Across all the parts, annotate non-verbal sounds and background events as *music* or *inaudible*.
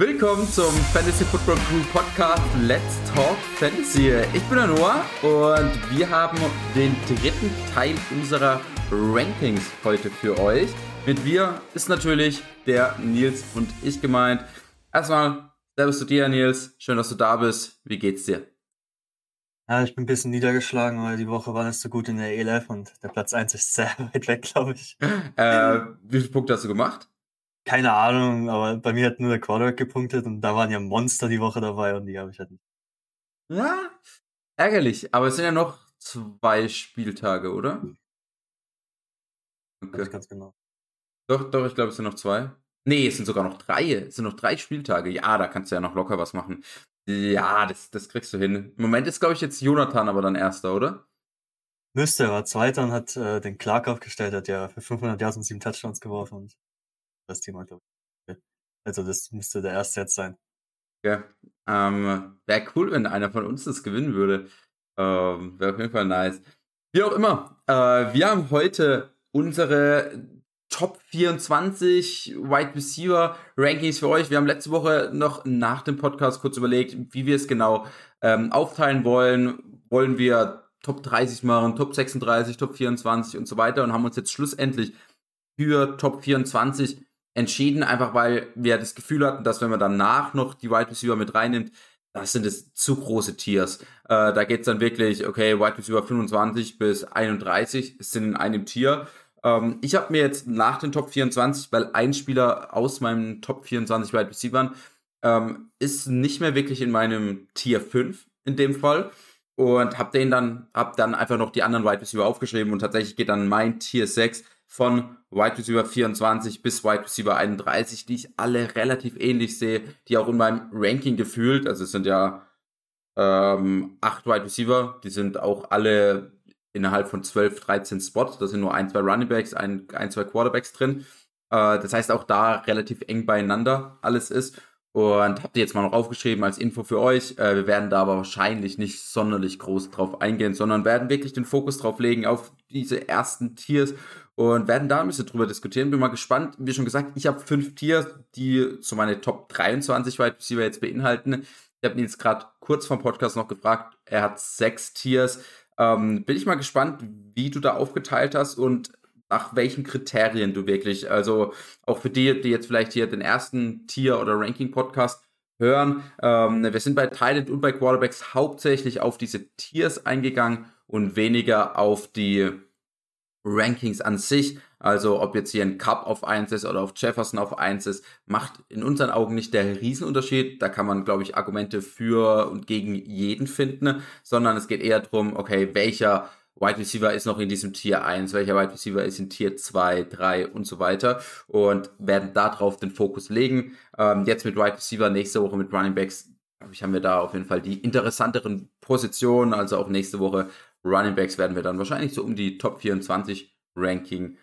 Willkommen zum Fantasy Football Crew Podcast Let's Talk Fantasy. Ich bin der Noah und wir haben den dritten Teil unserer Rankings heute für euch. Mit wir ist natürlich der Nils und ich gemeint. Erstmal, Servus zu dir, Nils. Schön, dass du da bist. Wie geht's dir? Ja, ich bin ein bisschen niedergeschlagen, weil die Woche war nicht so gut in der ELF und der Platz 1 ist sehr *laughs* weit weg, glaube ich. Äh, wie viele Punkte hast du gemacht? Keine Ahnung, aber bei mir hat nur der Quarterback gepunktet und da waren ja Monster die Woche dabei und die habe ich halt nicht. Ja, ärgerlich, aber es sind ja noch zwei Spieltage, oder? Okay. Ganz genau. Doch, doch, ich glaube, es sind noch zwei. Nee, es sind sogar noch drei. Es sind noch drei Spieltage. Ja, da kannst du ja noch locker was machen. Ja, das, das kriegst du hin. Im Moment ist, glaube ich, jetzt Jonathan aber dann Erster, oder? Müsste, er war Zweiter und hat äh, den Clark aufgestellt, hat ja für 500 Yards und sieben Touchdowns geworfen und das Thema, glaube ich. Also das müsste der Erste jetzt sein. Ja, ähm, wäre cool, wenn einer von uns das gewinnen würde. Ähm, wäre auf jeden Fall nice. Wie auch immer, äh, wir haben heute unsere Top 24 Wide Receiver Rankings für euch. Wir haben letzte Woche noch nach dem Podcast kurz überlegt, wie wir es genau ähm, aufteilen wollen. Wollen wir Top 30 machen, Top 36, Top 24 und so weiter und haben uns jetzt schlussendlich für Top 24 entschieden, einfach weil wir das Gefühl hatten, dass wenn man danach noch die Wide Receiver mit reinnimmt, das sind es zu große Tiers. Äh, da es dann wirklich, okay, Wide Receiver 25 bis 31 sind in einem Tier ähm, ich habe mir jetzt nach den Top 24, weil ein Spieler aus meinem Top 24 Wide Receivers ähm, ist nicht mehr wirklich in meinem Tier 5 in dem Fall und habe den dann hab dann einfach noch die anderen Wide Receiver aufgeschrieben und tatsächlich geht dann mein Tier 6 von Wide Receiver 24 bis Wide Receiver 31, die ich alle relativ ähnlich sehe, die auch in meinem Ranking gefühlt, also es sind ja ähm, acht Wide Receiver, die sind auch alle innerhalb von 12, 13 Spots. Da sind nur ein, zwei Runningbacks, ein, ein, zwei Quarterbacks drin. Äh, das heißt, auch da relativ eng beieinander alles ist. Und habt ihr jetzt mal noch aufgeschrieben als Info für euch. Äh, wir werden da aber wahrscheinlich nicht sonderlich groß drauf eingehen, sondern werden wirklich den Fokus drauf legen auf diese ersten Tiers und werden da ein bisschen drüber diskutieren. Bin mal gespannt. Wie schon gesagt, ich habe fünf Tiers, die so meine Top 23 Wide Receiver jetzt beinhalten. Ich habe ihn jetzt gerade kurz vom Podcast noch gefragt. Er hat sechs Tiers. Ähm, bin ich mal gespannt, wie du da aufgeteilt hast und nach welchen Kriterien du wirklich, also auch für die, die jetzt vielleicht hier den ersten Tier- oder Ranking-Podcast hören. Ähm, wir sind bei Thailand und bei Quarterbacks hauptsächlich auf diese Tiers eingegangen und weniger auf die Rankings an sich. Also ob jetzt hier ein Cup auf 1 ist oder auf Jefferson auf 1 ist, macht in unseren Augen nicht der Riesenunterschied. Da kann man, glaube ich, Argumente für und gegen jeden finden, sondern es geht eher darum, okay, welcher Wide Receiver ist noch in diesem Tier 1, welcher Wide Receiver ist in Tier 2, 3 und so weiter und werden darauf den Fokus legen. Ähm, jetzt mit Wide Receiver, nächste Woche mit Running Backs, glaube ich, haben wir da auf jeden Fall die interessanteren Positionen. Also auch nächste Woche Running Backs werden wir dann wahrscheinlich so um die Top 24 Ranking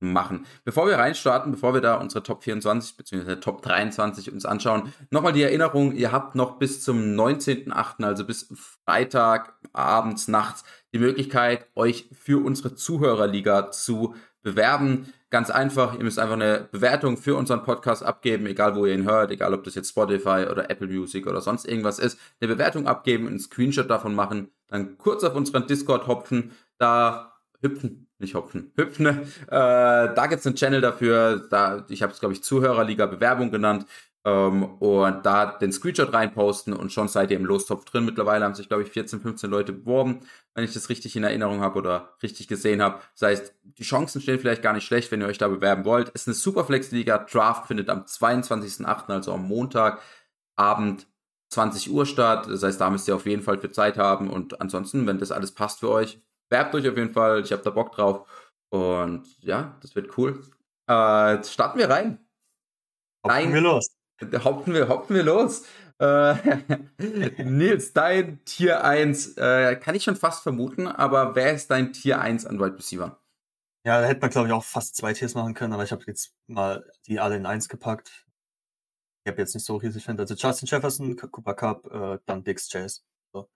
machen. Bevor wir reinstarten, bevor wir da unsere Top 24 bzw. Top 23 uns anschauen, nochmal die Erinnerung, ihr habt noch bis zum 19.8., also bis Freitag, abends, nachts, die Möglichkeit, euch für unsere Zuhörerliga zu bewerben. Ganz einfach, ihr müsst einfach eine Bewertung für unseren Podcast abgeben, egal wo ihr ihn hört, egal ob das jetzt Spotify oder Apple Music oder sonst irgendwas ist. Eine Bewertung abgeben, einen Screenshot davon machen, dann kurz auf unseren Discord hopfen, da hüpfen, nicht hopfen, *laughs* hüpfen. Äh, da gibt's einen Channel dafür. Da, ich habe es, glaube ich, Zuhörerliga Bewerbung genannt. Ähm, und da den Screenshot reinposten und schon seid ihr im Lostopf drin. Mittlerweile haben sich, glaube ich, 14, 15 Leute beworben, wenn ich das richtig in Erinnerung habe oder richtig gesehen habe. Das heißt, die Chancen stehen vielleicht gar nicht schlecht, wenn ihr euch da bewerben wollt. Es ist eine Superflex-Liga. Draft findet am 22.08., also am Montag, Abend 20 Uhr statt. Das heißt, da müsst ihr auf jeden Fall für Zeit haben. Und ansonsten, wenn das alles passt für euch, Werbt euch auf jeden Fall. Ich habe da Bock drauf. Und ja, das wird cool. Äh, starten wir rein. Hoppen wir los. Hoppen wir, hoppen wir los. Äh, *laughs* Nils, dein Tier 1, äh, kann ich schon fast vermuten, aber wer ist dein Tier 1 an Wide Receiver? Ja, da hätte man, glaube ich, auch fast zwei Tiers machen können, aber ich habe jetzt mal die alle in eins gepackt. Ich habe jetzt nicht so riesig finde. Also Justin Jefferson, Cooper Cup, äh, dann Dix Chase. So.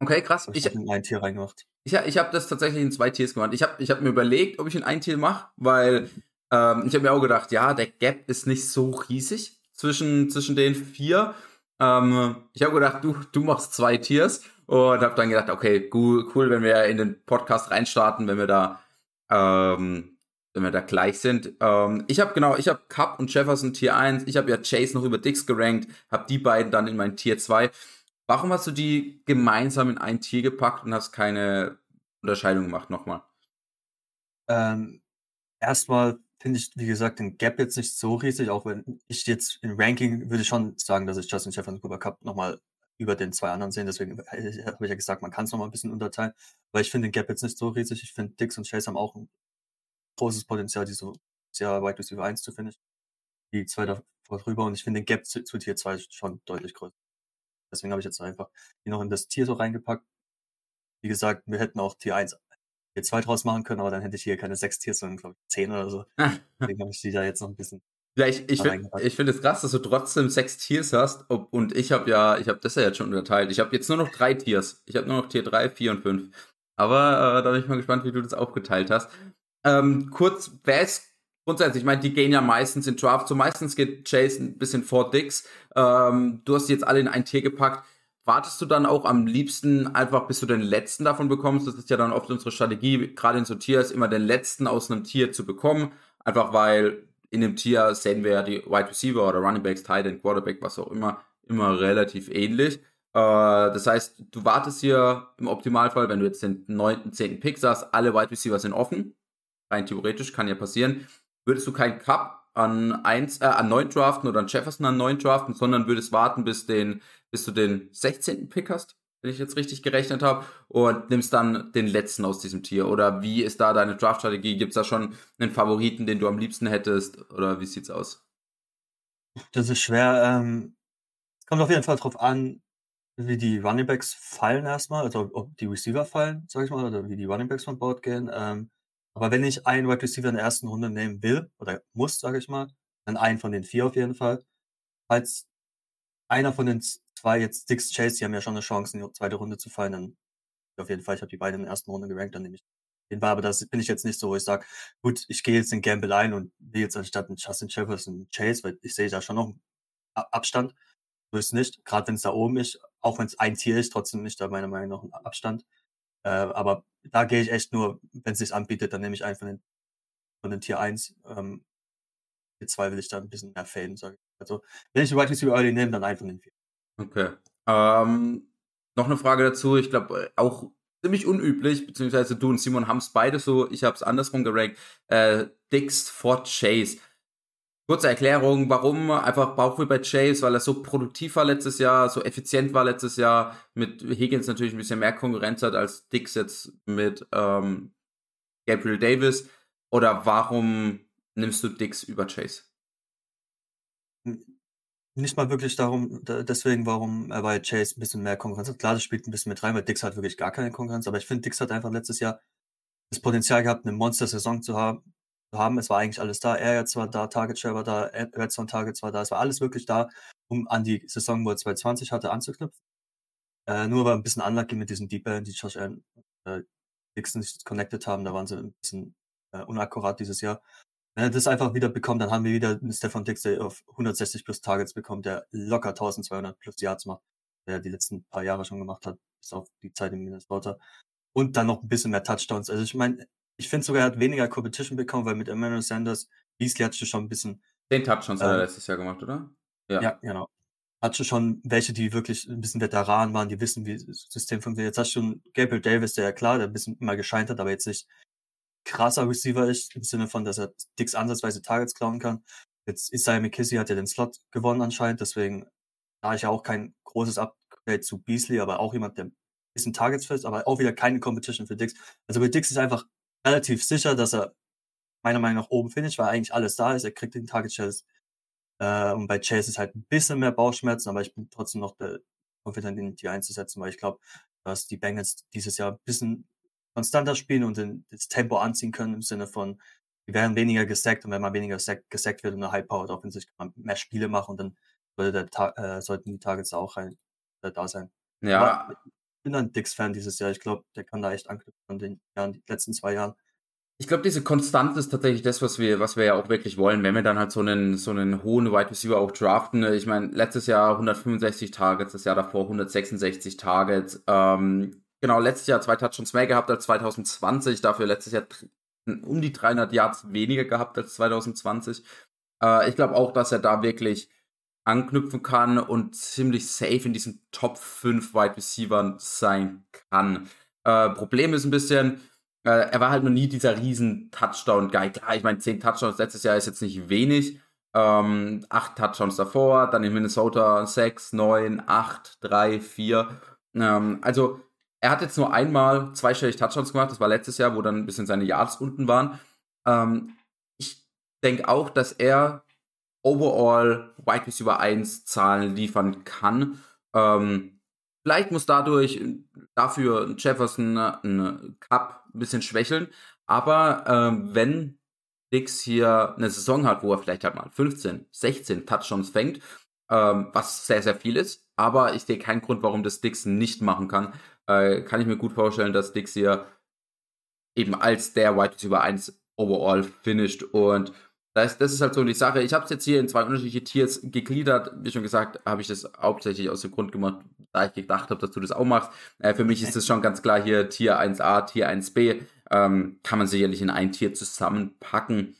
Okay, krass. Ich habe in ein Tier reingemacht. Ich, ich habe das tatsächlich in zwei Tiers gemacht. Ich habe ich hab mir überlegt, ob ich in ein Tier mache, weil ähm, ich habe mir auch gedacht, ja, der Gap ist nicht so riesig zwischen, zwischen den vier. Ähm, ich habe gedacht, du, du machst zwei Tiers und habe dann gedacht, okay, cool, cool, wenn wir in den Podcast reinstarten, wenn wir da, ähm, wenn wir da gleich sind. Ähm, ich habe genau, ich habe Cup und Jefferson Tier 1. Ich habe ja Chase noch über Dix gerankt, habe die beiden dann in mein Tier 2. Warum hast du die gemeinsam in ein Tier gepackt und hast keine Unterscheidung gemacht nochmal? Ähm, erstmal finde ich, wie gesagt, den Gap jetzt nicht so riesig, auch wenn ich jetzt im Ranking würde schon sagen, dass ich Justin Jefferson Cooper Cup nochmal über den zwei anderen sehen. Deswegen habe ich ja gesagt, man kann es nochmal ein bisschen unterteilen. Aber ich finde den Gap jetzt nicht so riesig. Ich finde, Dix und Chase haben auch ein großes Potenzial, die so sehr Wide Receiver 1 zu finden. Die zwei davor drüber. Und ich finde den Gap zu, zu Tier 2 schon deutlich größer. Deswegen habe ich jetzt einfach die noch in das Tier so reingepackt. Wie gesagt, wir hätten auch Tier 1 Tier 2 draus machen können, aber dann hätte ich hier keine 6 Tiers, sondern glaube ich 10 oder so. Deswegen habe ich die da jetzt noch ein bisschen ja, ich, ich finde ich find es krass, dass du trotzdem sechs Tiers hast. Ob, und ich habe ja, ich habe das ja jetzt schon unterteilt. Ich habe jetzt nur noch drei Tiers. Ich habe nur noch Tier 3, 4 und 5. Aber äh, da bin ich mal gespannt, wie du das aufgeteilt hast. Ähm, kurz, wer ist grundsätzlich, ich meine, die gehen ja meistens in Draft. So meistens geht Chase ein bisschen vor Dix. Ähm, du hast die jetzt alle in ein Tier gepackt. Wartest du dann auch am liebsten einfach, bis du den letzten davon bekommst? Das ist ja dann oft unsere Strategie, gerade in so Tiers, immer den letzten aus einem Tier zu bekommen. Einfach weil in dem Tier sehen wir ja die Wide Receiver oder Running Backs, Tight End, Quarterback, was auch immer, immer relativ ähnlich. Äh, das heißt, du wartest hier im Optimalfall, wenn du jetzt den neunten, zehnten Pick sagst, alle Wide Receiver sind offen. Rein theoretisch kann ja passieren. Würdest du keinen Cup an eins, äh, an neun draften oder an Jefferson an neun draften, sondern würdest warten, bis den, bis du den 16. Pick hast? wenn ich jetzt richtig gerechnet habe, und nimmst dann den letzten aus diesem Tier? Oder wie ist da deine Draft-Strategie? Gibt es da schon einen Favoriten, den du am liebsten hättest? Oder wie sieht's aus? Das ist schwer. Ähm, kommt auf jeden Fall darauf an, wie die Runningbacks fallen erstmal, also ob die Receiver fallen, sag ich mal, oder wie die Runningbacks von Board gehen. Ähm, aber wenn ich einen Wide Receiver in der ersten Runde nehmen will, oder muss, sage ich mal, dann einen von den vier auf jeden Fall. Falls einer von den zwei jetzt Dix Chase, die haben ja schon eine Chance, in die zweite Runde zu fallen, dann auf jeden Fall, ich habe die beiden in der ersten Runde gerankt, dann nehme ich den war, aber das bin ich jetzt nicht so, wo ich sage, gut, ich gehe jetzt in Gamble ein und will jetzt anstatt einen Justin Jefferson Chase, weil ich sehe da schon noch einen Abstand. So ist nicht, gerade wenn es da oben ist, auch wenn es ein Tier ist, trotzdem nicht da meiner Meinung nach ein Abstand. Äh, aber da gehe ich echt nur, wenn es sich anbietet, dann nehme ich einen von den, von den Tier 1. Ähm, Tier 2 will ich da ein bisschen mehr faden, sage ich. Also, wenn ich den Wide Receiver Early nehme, dann einen von den vier. Okay. Ähm, noch eine Frage dazu. Ich glaube, äh, auch ziemlich unüblich, beziehungsweise du und Simon haben es beide so, ich habe es andersrum gerankt. Äh, Dix vor Chase. Kurze Erklärung, warum einfach Bauchweh bei Chase, weil er so produktiv war letztes Jahr, so effizient war letztes Jahr, mit Higgins natürlich ein bisschen mehr Konkurrenz hat als Dix jetzt mit ähm, Gabriel Davis. Oder warum nimmst du Dix über Chase? Hm nicht mal wirklich darum, deswegen, warum er bei Chase ein bisschen mehr Konkurrenz hat. Klar, das spielt ein bisschen mit rein, weil Dix hat wirklich gar keine Konkurrenz, aber ich finde, Dix hat einfach letztes Jahr das Potenzial gehabt, eine Monster-Saison zu haben. Haben. Es war eigentlich alles da. Er jetzt war da, Target Share war da, Red Zone Targets war da. Es war alles wirklich da, um an die Saison, wo er 2020 hatte, anzuknüpfen. Äh, nur war ein bisschen unlucky mit diesen Deep Band, die Josh Allen, äh, Dix nicht connected haben. Da waren sie ein bisschen äh, unakkurat dieses Jahr. Wenn er das einfach wieder bekommt, dann haben wir wieder einen Stefan Dix, der auf 160 plus Targets bekommt, der locker 1200 plus Yards macht, der er die letzten paar Jahre schon gemacht hat, bis auf die Zeit in Minnesota. Und dann noch ein bisschen mehr Touchdowns. Also ich meine, ich finde sogar, er hat weniger Competition bekommen, weil mit Emmanuel Sanders, Beasley hat schon ein bisschen. Den Touchdowns ähm, hat er letztes Jahr gemacht, oder? Ja. ja, genau. Hat schon welche, die wirklich ein bisschen Veteran waren, die wissen, wie das System funktioniert. Jetzt hast du schon Gabriel Davis, der ja klar, der ein bisschen mal gescheint hat, aber jetzt nicht krasser Receiver ist, im Sinne von, dass er Dicks ansatzweise Targets klauen kann. Jetzt Isaiah McKissy hat ja den Slot gewonnen anscheinend, deswegen da ich ja auch kein großes Upgrade zu Beasley, aber auch jemand, der ein bisschen Targets fest, aber auch wieder keine Competition für Dix. Also bei Dix ist einfach relativ sicher, dass er meiner Meinung nach oben finisht, weil eigentlich alles da ist. Er kriegt den Target Shares. Äh, und bei Chase ist halt ein bisschen mehr Bauchschmerzen, aber ich bin trotzdem noch der, confident, ihn die einzusetzen, weil ich glaube, dass die Bengals dieses Jahr ein bisschen konstanter spielen und den, das Tempo anziehen können im Sinne von, die werden weniger gesackt und wenn man weniger gesackt wird und eine High-Powered Offensive kann man mehr Spiele machen und dann sollte der, äh, sollten die Targets auch rein, äh, da sein. Ja. Aber bin ein Dix-Fan dieses Jahr. Ich glaube, der kann da echt anknüpfen an den Jahren, die letzten zwei Jahren. ich glaube, diese Konstanz ist tatsächlich das, was wir, was wir ja auch wirklich wollen, wenn wir dann halt so einen, so einen hohen Wide Receiver auch draften. Ich meine, letztes Jahr 165 Targets, das Jahr davor 166 Targets. Ähm, genau, letztes Jahr zwei Touchdowns mehr gehabt als 2020, dafür letztes Jahr um die 300 Yards weniger gehabt als 2020. Äh, ich glaube auch, dass er da wirklich anknüpfen kann und ziemlich safe in diesen Top 5 Wide Receivern sein kann. Äh, Problem ist ein bisschen, äh, er war halt noch nie dieser riesen Touchdown-Guy. Klar, ich meine, 10 Touchdowns letztes Jahr ist jetzt nicht wenig. Ähm, 8 Touchdowns davor, dann in Minnesota 6, 9, 8, 3, 4. Ähm, also, er hat jetzt nur einmal zweistellig Touchdowns gemacht. Das war letztes Jahr, wo dann ein bisschen seine Yards unten waren. Ähm, ich denke auch, dass er overall Wide Receiver 1 Zahlen liefern kann. Ähm, vielleicht muss dadurch dafür Jefferson ein Cup ein bisschen schwächeln, aber ähm, wenn Dix hier eine Saison hat, wo er vielleicht halt mal 15, 16 Touchdowns fängt, ähm, was sehr, sehr viel ist, aber ich sehe keinen Grund, warum das Dix nicht machen kann. Äh, kann ich mir gut vorstellen, dass Dix hier eben als der Wide Receiver 1 overall finisht und das, das ist halt so die Sache. Ich habe es jetzt hier in zwei unterschiedliche Tiers gegliedert. Wie schon gesagt, habe ich das hauptsächlich aus dem Grund gemacht, da ich gedacht habe, dass du das auch machst. Äh, für mich ist das schon ganz klar hier Tier 1a, Tier 1b. Ähm, kann man sicherlich in ein Tier zusammenpacken.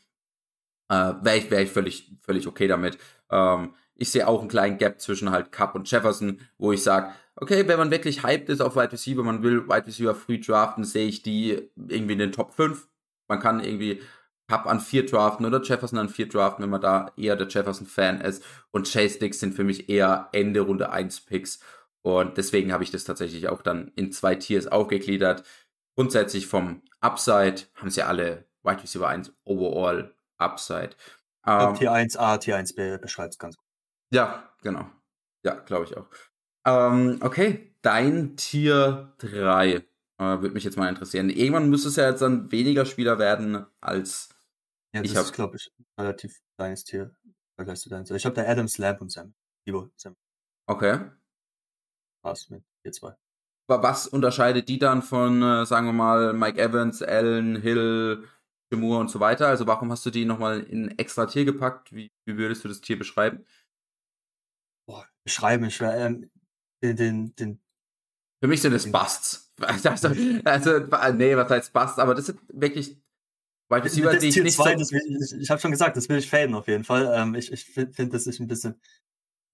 Äh, Wäre ich, wär ich völlig, völlig okay damit. Ähm, ich sehe auch einen kleinen Gap zwischen halt Cup und Jefferson, wo ich sage, okay, wenn man wirklich hyped ist auf Wide Receiver, man will Wide Receiver früh draften, sehe ich die irgendwie in den Top 5. Man kann irgendwie Cup an vier draften oder Jefferson an vier draften, wenn man da eher der Jefferson-Fan ist. Und Chase Dix sind für mich eher Ende Runde 1 Picks. Und deswegen habe ich das tatsächlich auch dann in zwei Tiers aufgegliedert. Grundsätzlich vom Upside haben sie alle Wide Receiver 1 Overall Upside. Ähm, Tier 1a, Tier 1b beschreibt es ganz gut. Ja, genau. Ja, glaube ich auch. Ähm, okay, dein Tier 3 äh, würde mich jetzt mal interessieren. Irgendwann müsste es ja jetzt dann weniger Spieler werden als ja, das ich ist, glaube ich, relativ kleines Tier. Vergleich zu deinem. Ich habe da Adams, Lamp und Sam. Libo, Sam. Okay. Was mit ihr zwei. Was unterscheidet die dann von, äh, sagen wir mal, Mike Evans, Allen, Hill, Timur und so weiter? Also warum hast du die nochmal in extra Tier gepackt? Wie, wie würdest du das Tier beschreiben? Boah, beschreiben, ich wäre ähm, den, den, den. Für mich sind es Busts. *laughs* Also, also, nee, was heißt Busts? Aber das sind wirklich Wide Receiver, ich nicht zwei, so will, ich, ich habe schon gesagt, das will ich faden auf jeden Fall. Ähm, ich ich finde, find, das ist ein bisschen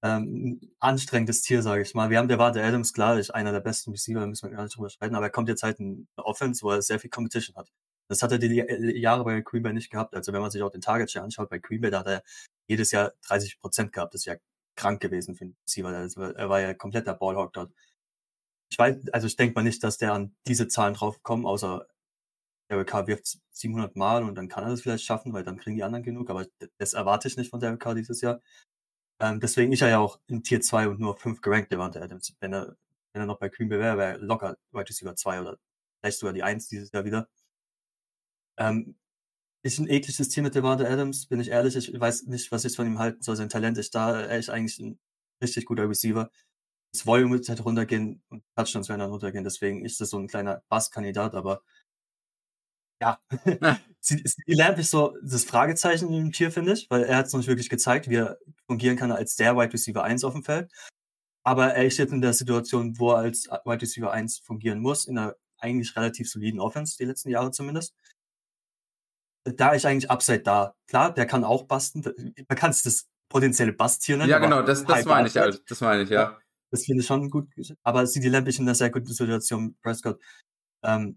ähm, anstrengendes Tier, sage ich mal. Wir haben der Warte Adams, klar, ist einer der besten Receiver, da müssen wir gar nicht drüber streiten, aber er kommt jetzt halt in eine Offense, wo er sehr viel Competition hat. Das hat er die Jahre bei Green Bay nicht gehabt. Also wenn man sich auch den Target Share anschaut, bei Green Bay, da hat er jedes Jahr 30 Prozent gehabt. Das ist ja krank gewesen für den Receiver. Also er war ja kompletter Ballhawk dort. Ich weiß, also ich denke mal nicht, dass der an diese Zahlen draufkommt, außer Derek Carr wirft 700 Mal und dann kann er das vielleicht schaffen, weil dann kriegen die anderen genug, aber das erwarte ich nicht von Derek Carr dieses Jahr. Ähm, deswegen ist er ja auch in Tier 2 und nur 5 gerankt, Devante Adams. Wenn er, wenn er noch bei Green Bay wäre, wäre er locker Wide Receiver 2 oder vielleicht sogar die 1 dieses Jahr wieder. Ähm, ist ein ekliges Team mit Devante Adams, bin ich ehrlich. Ich weiß nicht, was ich von ihm halten soll. Sein Talent ist da. Er ist eigentlich ein richtig guter Receiver. Das Volume wird halt runtergehen und Touchdowns werden dann runtergehen. Deswegen ist das so ein kleiner Bass-Kandidat, aber ja. *laughs* sie lernt nicht so das Fragezeichen im Tier, finde ich, weil er hat es noch nicht wirklich gezeigt, wie er fungieren kann als der Wide Receiver 1 auf dem Feld. Aber er ist jetzt in der Situation, wo er als Wide Receiver 1 fungieren muss, in einer eigentlich relativ soliden Offense, die letzten Jahre zumindest. Da ist eigentlich Upside da. Klar, der kann auch basten. Man kann es das potenzielle Bast-Tier nennen. Ja, genau, das, das meine ich, also, das meine ich, ja. Das finde ich schon gut. Aber CD Lamp ist in einer sehr guten Situation, Prescott. Ähm,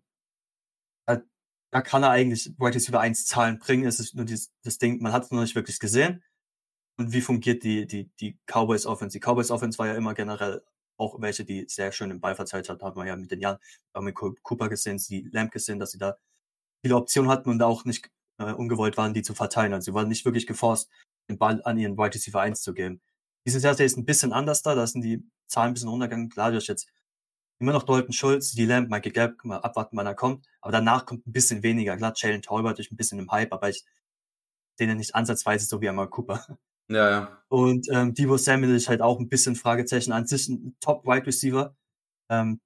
da kann er eigentlich Wide Receiver 1 Zahlen bringen. Es ist nur dieses, das Ding, man hat es noch nicht wirklich gesehen. Und wie fungiert die, die, die Cowboys Offense? Die Cowboys Offense war ja immer generell auch welche, die sehr schön im Ball verteilt hat, haben wir ja mit den Jahren, haben mit Cooper gesehen, die Lamp gesehen, dass sie da viele Optionen hatten und auch nicht äh, ungewollt waren, die zu verteilen. Also sie waren nicht wirklich geforst, den Ball an ihren Wide Receiver 1 zu geben. Dieses Jahr ist ein bisschen anders da, da sind die Zahlen ein bisschen runtergegangen. Klar, durch jetzt immer noch Dalton Schulz, die Lamb, Michael Gallup, mal abwarten, wann er kommt. Aber danach kommt ein bisschen weniger. Klar, Jalen Tolbert ist ein bisschen im Hype, aber ich sehe nicht ansatzweise so wie einmal Cooper. *laughs* Ja, ja. Und ähm, Debo Samuel ist halt auch ein bisschen Fragezeichen an sich ein Top Wide Receiver. Ähm,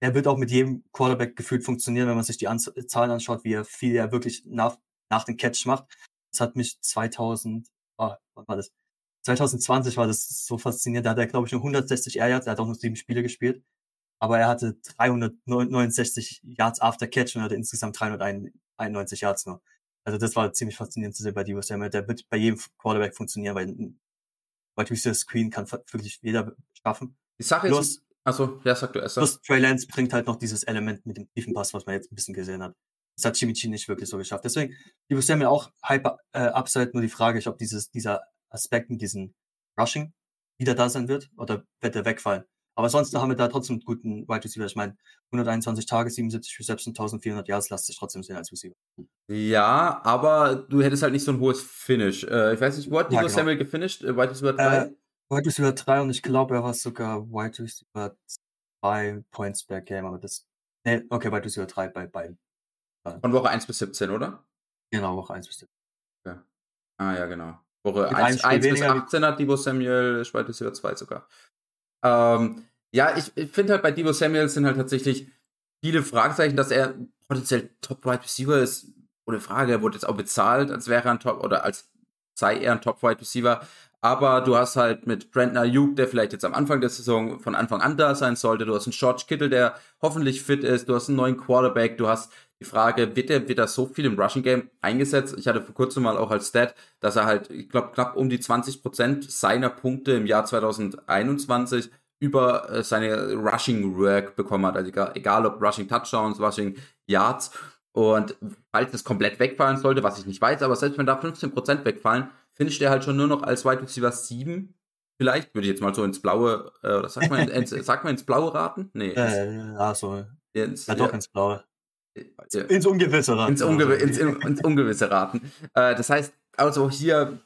er wird auch mit jedem Quarterback gefühlt funktionieren, wenn man sich die An Zahlen anschaut, wie er viel er wirklich nach, nach dem Catch macht. Das hat mich 2000, oh, was war das? 2020 war das so faszinierend. Da hat er, glaube ich, nur 160 Air Yards. Er hat auch nur sieben Spiele gespielt. Aber er hatte 369 Yards after Catch und hatte insgesamt 391 Yards nur. Also das war ziemlich faszinierend zu sehen bei Debo Samuel. Der wird bei jedem Quarterback funktionieren, weil Wide Receiver Screen kann wirklich jeder schaffen. Die Sache plus, ist, also ja, sag du erst. Plus Trey Lance bringt halt noch dieses Element mit dem tiefen Pass, was man jetzt ein bisschen gesehen hat. Das hat Jimmy G nicht wirklich so geschafft. Deswegen, Debo Samuel auch Hyper äh, Upside, nur die Frage ist, ob dieses, dieser Aspekt mit diesem Rushing wieder da sein wird oder wird er wegfallen. Aber sonst haben wir da trotzdem einen guten Wide Receiver. Ich meine, 121 Tage, 77 Receptions, 1400 Yards, lasst sich trotzdem sehen als Receiver. Ja, aber du hättest halt nicht so ein hohes Finish. Äh, ich weiß nicht, wo hat ja, Debo genau. Samuel gefinisht? Äh, Wide Receiver 3? Äh, Wide Receiver 3 und ich glaube, er war sogar Wide Receiver 2 Points per Game, aber das. Nee, okay, Wide Receiver 3 bei beiden. Von Woche 1 bis 17, oder? Genau, Woche 1 bis 17. Ja. Ah, ja, genau. Woche 1, 1 bis 18 hat Debo Samuel, Wide Receiver 2 sogar. Ähm, ja, ich, ich finde halt bei Debo Samuel sind halt tatsächlich viele Fragezeichen, dass er potenziell Top Wide Receiver ist. Ohne Frage, er wurde jetzt auch bezahlt, als wäre er ein Top oder als sei er ein Top Wide Receiver. Aber du hast halt mit Brandon Ayuk, der vielleicht jetzt am Anfang der Saison von Anfang an da sein sollte. Du hast einen George Kittle, der hoffentlich fit ist. Du hast einen neuen Quarterback. Du hast die Frage, wird er, wird er so viel im Rushing Game eingesetzt? Ich hatte vor kurzem mal auch als Stat, dass er halt, ich glaube, knapp um die 20 Prozent seiner Punkte im Jahr 2021 über äh, seine Rushing Work bekommen hat. Also egal, egal ob Rushing Touchdowns, Rushing Yards. Und falls das komplett wegfallen sollte, was ich nicht weiß, aber selbst wenn da 15% wegfallen, finisht er halt schon nur noch als Wide Receiver 7. Vielleicht würde ich jetzt mal so ins Blaue, äh, oder sagt man, ins, *laughs* sagt man ins Blaue raten? Nee. Äh, ja, so. Ins, ja, doch ja, ins Blaue. Ins Ungewisse raten. Ins, Ungew ins, ins Ungewisse raten. *laughs* Äh, das heißt, also hier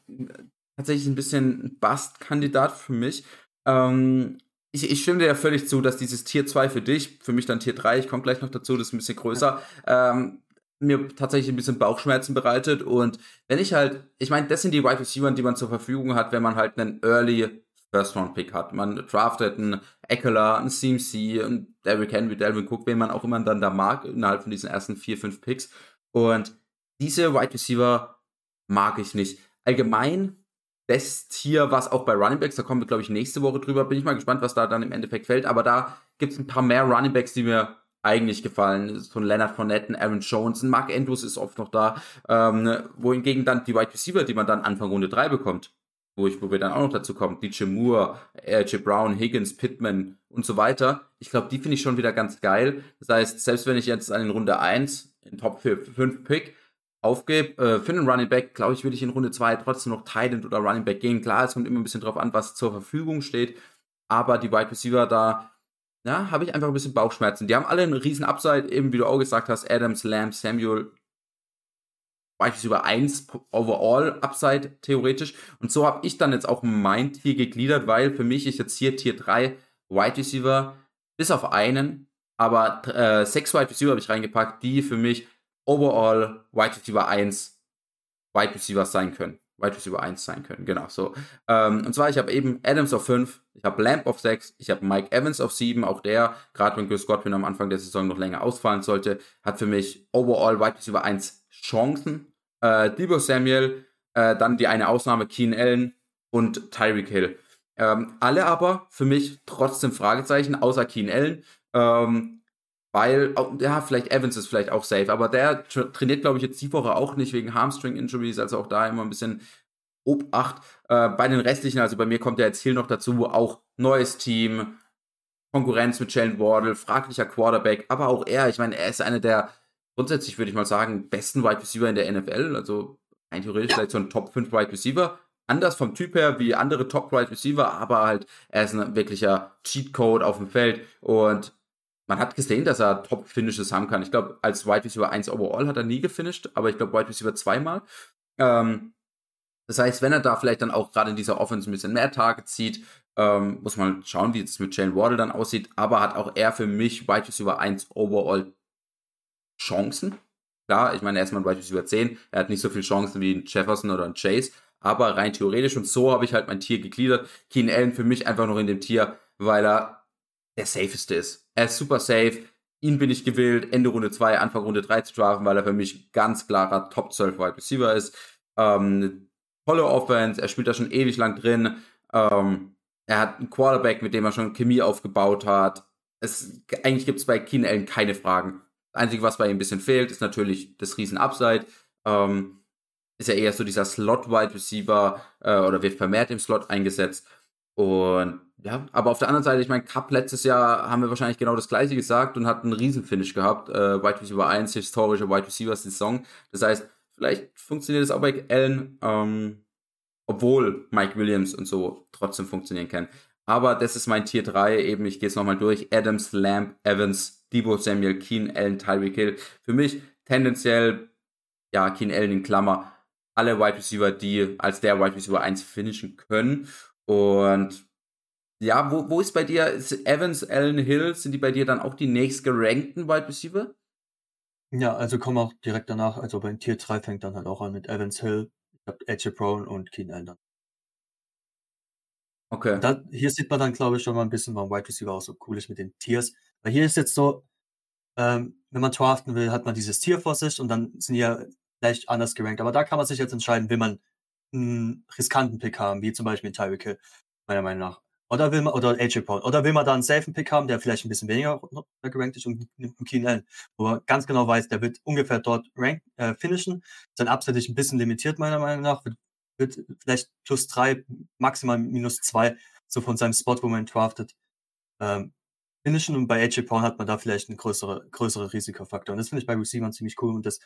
tatsächlich ein bisschen Bust-Kandidat für mich. Ähm, ich, ich stimme dir ja völlig zu, dass dieses Tier 2 für dich, für mich dann Tier 3, ich komme gleich noch dazu, das ist ein bisschen größer, ähm, mir tatsächlich ein bisschen Bauchschmerzen bereitet. Und wenn ich halt, ich meine, das sind die Wide Receiver, die man zur Verfügung hat, wenn man halt einen Early First-Round-Pick hat. Man draftet einen Eckler, einen CMC, einen Derrick Henry, Delvin Cook, wen man auch immer dann da mag, innerhalb von diesen ersten vier, fünf Picks. Und diese Wide Receiver mag ich nicht. Allgemein das Tier, was auch bei Running Backs, da kommen wir, glaube ich, nächste Woche drüber, bin ich mal gespannt, was da dann im Endeffekt fällt. Aber da gibt es ein paar mehr Running Backs, die mir eigentlich gefallen. So ein Leonard Fournette, Aaron Jones, Mark Andrews ist oft noch da. Ähm, wohingegen dann die Wide Receiver, die man dann Anfang Runde 3 bekommt, wo, ich, wo wir dann auch noch dazu kommen, DJ Moore, AJ Brown, Higgins, Pittman und so weiter. Ich glaube, die finde ich schon wieder ganz geil. Das heißt, selbst wenn ich jetzt an in Runde 1 in Top 5 Pick aufgebe, äh, für einen Running Back, glaube ich, würde ich in Runde 2 trotzdem noch Tight oder Running Back gehen. Klar, es kommt immer ein bisschen drauf an, was zur Verfügung steht. Aber die Wide Receiver da, ja, habe ich einfach ein bisschen Bauchschmerzen. Die haben alle einen riesen Upside, eben wie du auch gesagt hast, Adams, Lamb, Samuel, Wide Receiver 1 overall Upside theoretisch. Und so habe ich dann jetzt auch mein Tier gegliedert, weil für mich ist jetzt hier Tier 3 Wide Receiver bis auf einen, aber äh, sechs Wide Receiver habe ich reingepackt, die für mich overall Wide Receiver 1 Wide Receiver sein können. Wide Receiver 1 sein können, genau so. Ähm, und zwar, ich habe eben Adams auf 5, ich habe Lamp auf 6, ich habe Mike Evans auf 7, auch der, gerade wenn Chris Godwin am Anfang der Saison noch länger ausfallen sollte, hat für mich overall Wide Receiver 1 Chancen. Äh, Debo Samuel, äh, dann die eine Ausnahme, Keen Allen und Tyreek Hill. Ähm, alle aber für mich trotzdem Fragezeichen, außer Keen Allen. Ähm, weil, ja, vielleicht Evans ist vielleicht auch safe, aber der trainiert, glaube ich, jetzt die Woche auch nicht wegen Hamstring-Injuries, also auch da immer ein bisschen Obacht. Äh, bei den restlichen, also bei mir kommt der jetzt Hill noch dazu, auch neues Team, Konkurrenz mit Jalen Wardle, fraglicher Quarterback, aber auch er, ich meine, er ist einer der, grundsätzlich würde ich mal sagen, besten Wide Receiver in der NFL, also rein theoretisch vielleicht so ein Top 5 Wide Receiver. Anders vom Typ her wie andere Top Wide Receiver, aber halt, er ist ein wirklicher Cheatcode auf dem Feld und man hat gesehen, dass er Top-Finishes haben kann. Ich glaube, als Wide Receiver 1 overall hat er nie gefinisht, aber ich glaube, Wide Receiver zweimal. Ähm, das heißt, wenn er da vielleicht dann auch gerade in dieser Offense ein bisschen mehr Targets zieht, ähm, muss man schauen, wie es mit Jalen Wardle dann aussieht. Aber hat auch er für mich Wide Receiver 1 overall Chancen. Klar, ich meine, er ist mal ein Wide Receiver 10. Er hat nicht so viele Chancen wie ein Jefferson oder ein Chase. Aber rein theoretisch und so habe ich halt mein Tier gegliedert. Keen Allen für mich einfach noch in dem Tier, weil er der safeste ist. Er ist super safe. Ihn bin ich gewillt, Ende Runde 2, Anfang Runde 3 zu draften, weil er für mich ganz klarer Top 12 Wide Receiver ist. Ähm, tolle Offense, er spielt da schon ewig lang drin. Ähm, er hat einen Quarterback, mit dem er schon Chemie aufgebaut hat. Es, eigentlich gibt es bei Keen Allen keine Fragen. Einzige, was bei ihm ein bisschen fehlt, ist natürlich das riesen Upside. Ähm, ist ja eher so dieser Slot-Wide Receiver äh, oder wird vermehrt im Slot eingesetzt. Und ja, aber auf der anderen Seite, ich meine, Cup letztes Jahr haben wir wahrscheinlich genau das gleiche gesagt und hat einen Riesenfinish gehabt. Äh, Wide Receiver 1, historische Wide Receiver Saison. Das heißt, vielleicht funktioniert es auch bei Allen, ähm, obwohl Mike Williams und so trotzdem funktionieren kann. Aber das ist mein Tier 3, eben, ich gehe es nochmal durch. Adams, Lamb, Evans, Debo Samuel, Keen, Allen, Tyreek Hill. Für mich tendenziell, ja, Keen Allen in Klammer, alle Wide Receiver, die als der Wide Receiver 1 finishen können. Und ja, wo, wo ist bei dir ist Evans, Allen Hill, sind die bei dir dann auch die nächst gerankten Wide Receiver? Ja, also kommen auch direkt danach, also beim Tier 3 fängt dann halt auch an mit Evans Hill, Edge Brown und Keen Allen. Okay. Da, hier sieht man dann, glaube ich, schon mal ein bisschen beim Wide Receiver auch so cool ist mit den Tiers. Weil hier ist jetzt so, ähm, wenn man draften will, hat man dieses Tier vor sich und dann sind die ja vielleicht anders gerankt. Aber da kann man sich jetzt entscheiden, will man einen riskanten Pick haben, wie zum Beispiel Tyreek Hill, meiner Meinung nach. Oder will man, oder AJ Brown. Oder will man da einen safen Pick haben, der vielleicht ein bisschen weniger gerankt ist und nimmt einen Keen Allen, wo man ganz genau weiß, der wird ungefähr dort rank, äh, finishen. Sein Upside ist ein bisschen limitiert, meiner Meinung nach. Wird, wird vielleicht plus drei, maximal minus zwei, so von seinem Spot, wo man ihn draftet, ähm, finishen. Und bei AJ Brown hat man da vielleicht einen größere, größere Risikofaktor. Und das finde ich bei Receivern ziemlich cool. Und das,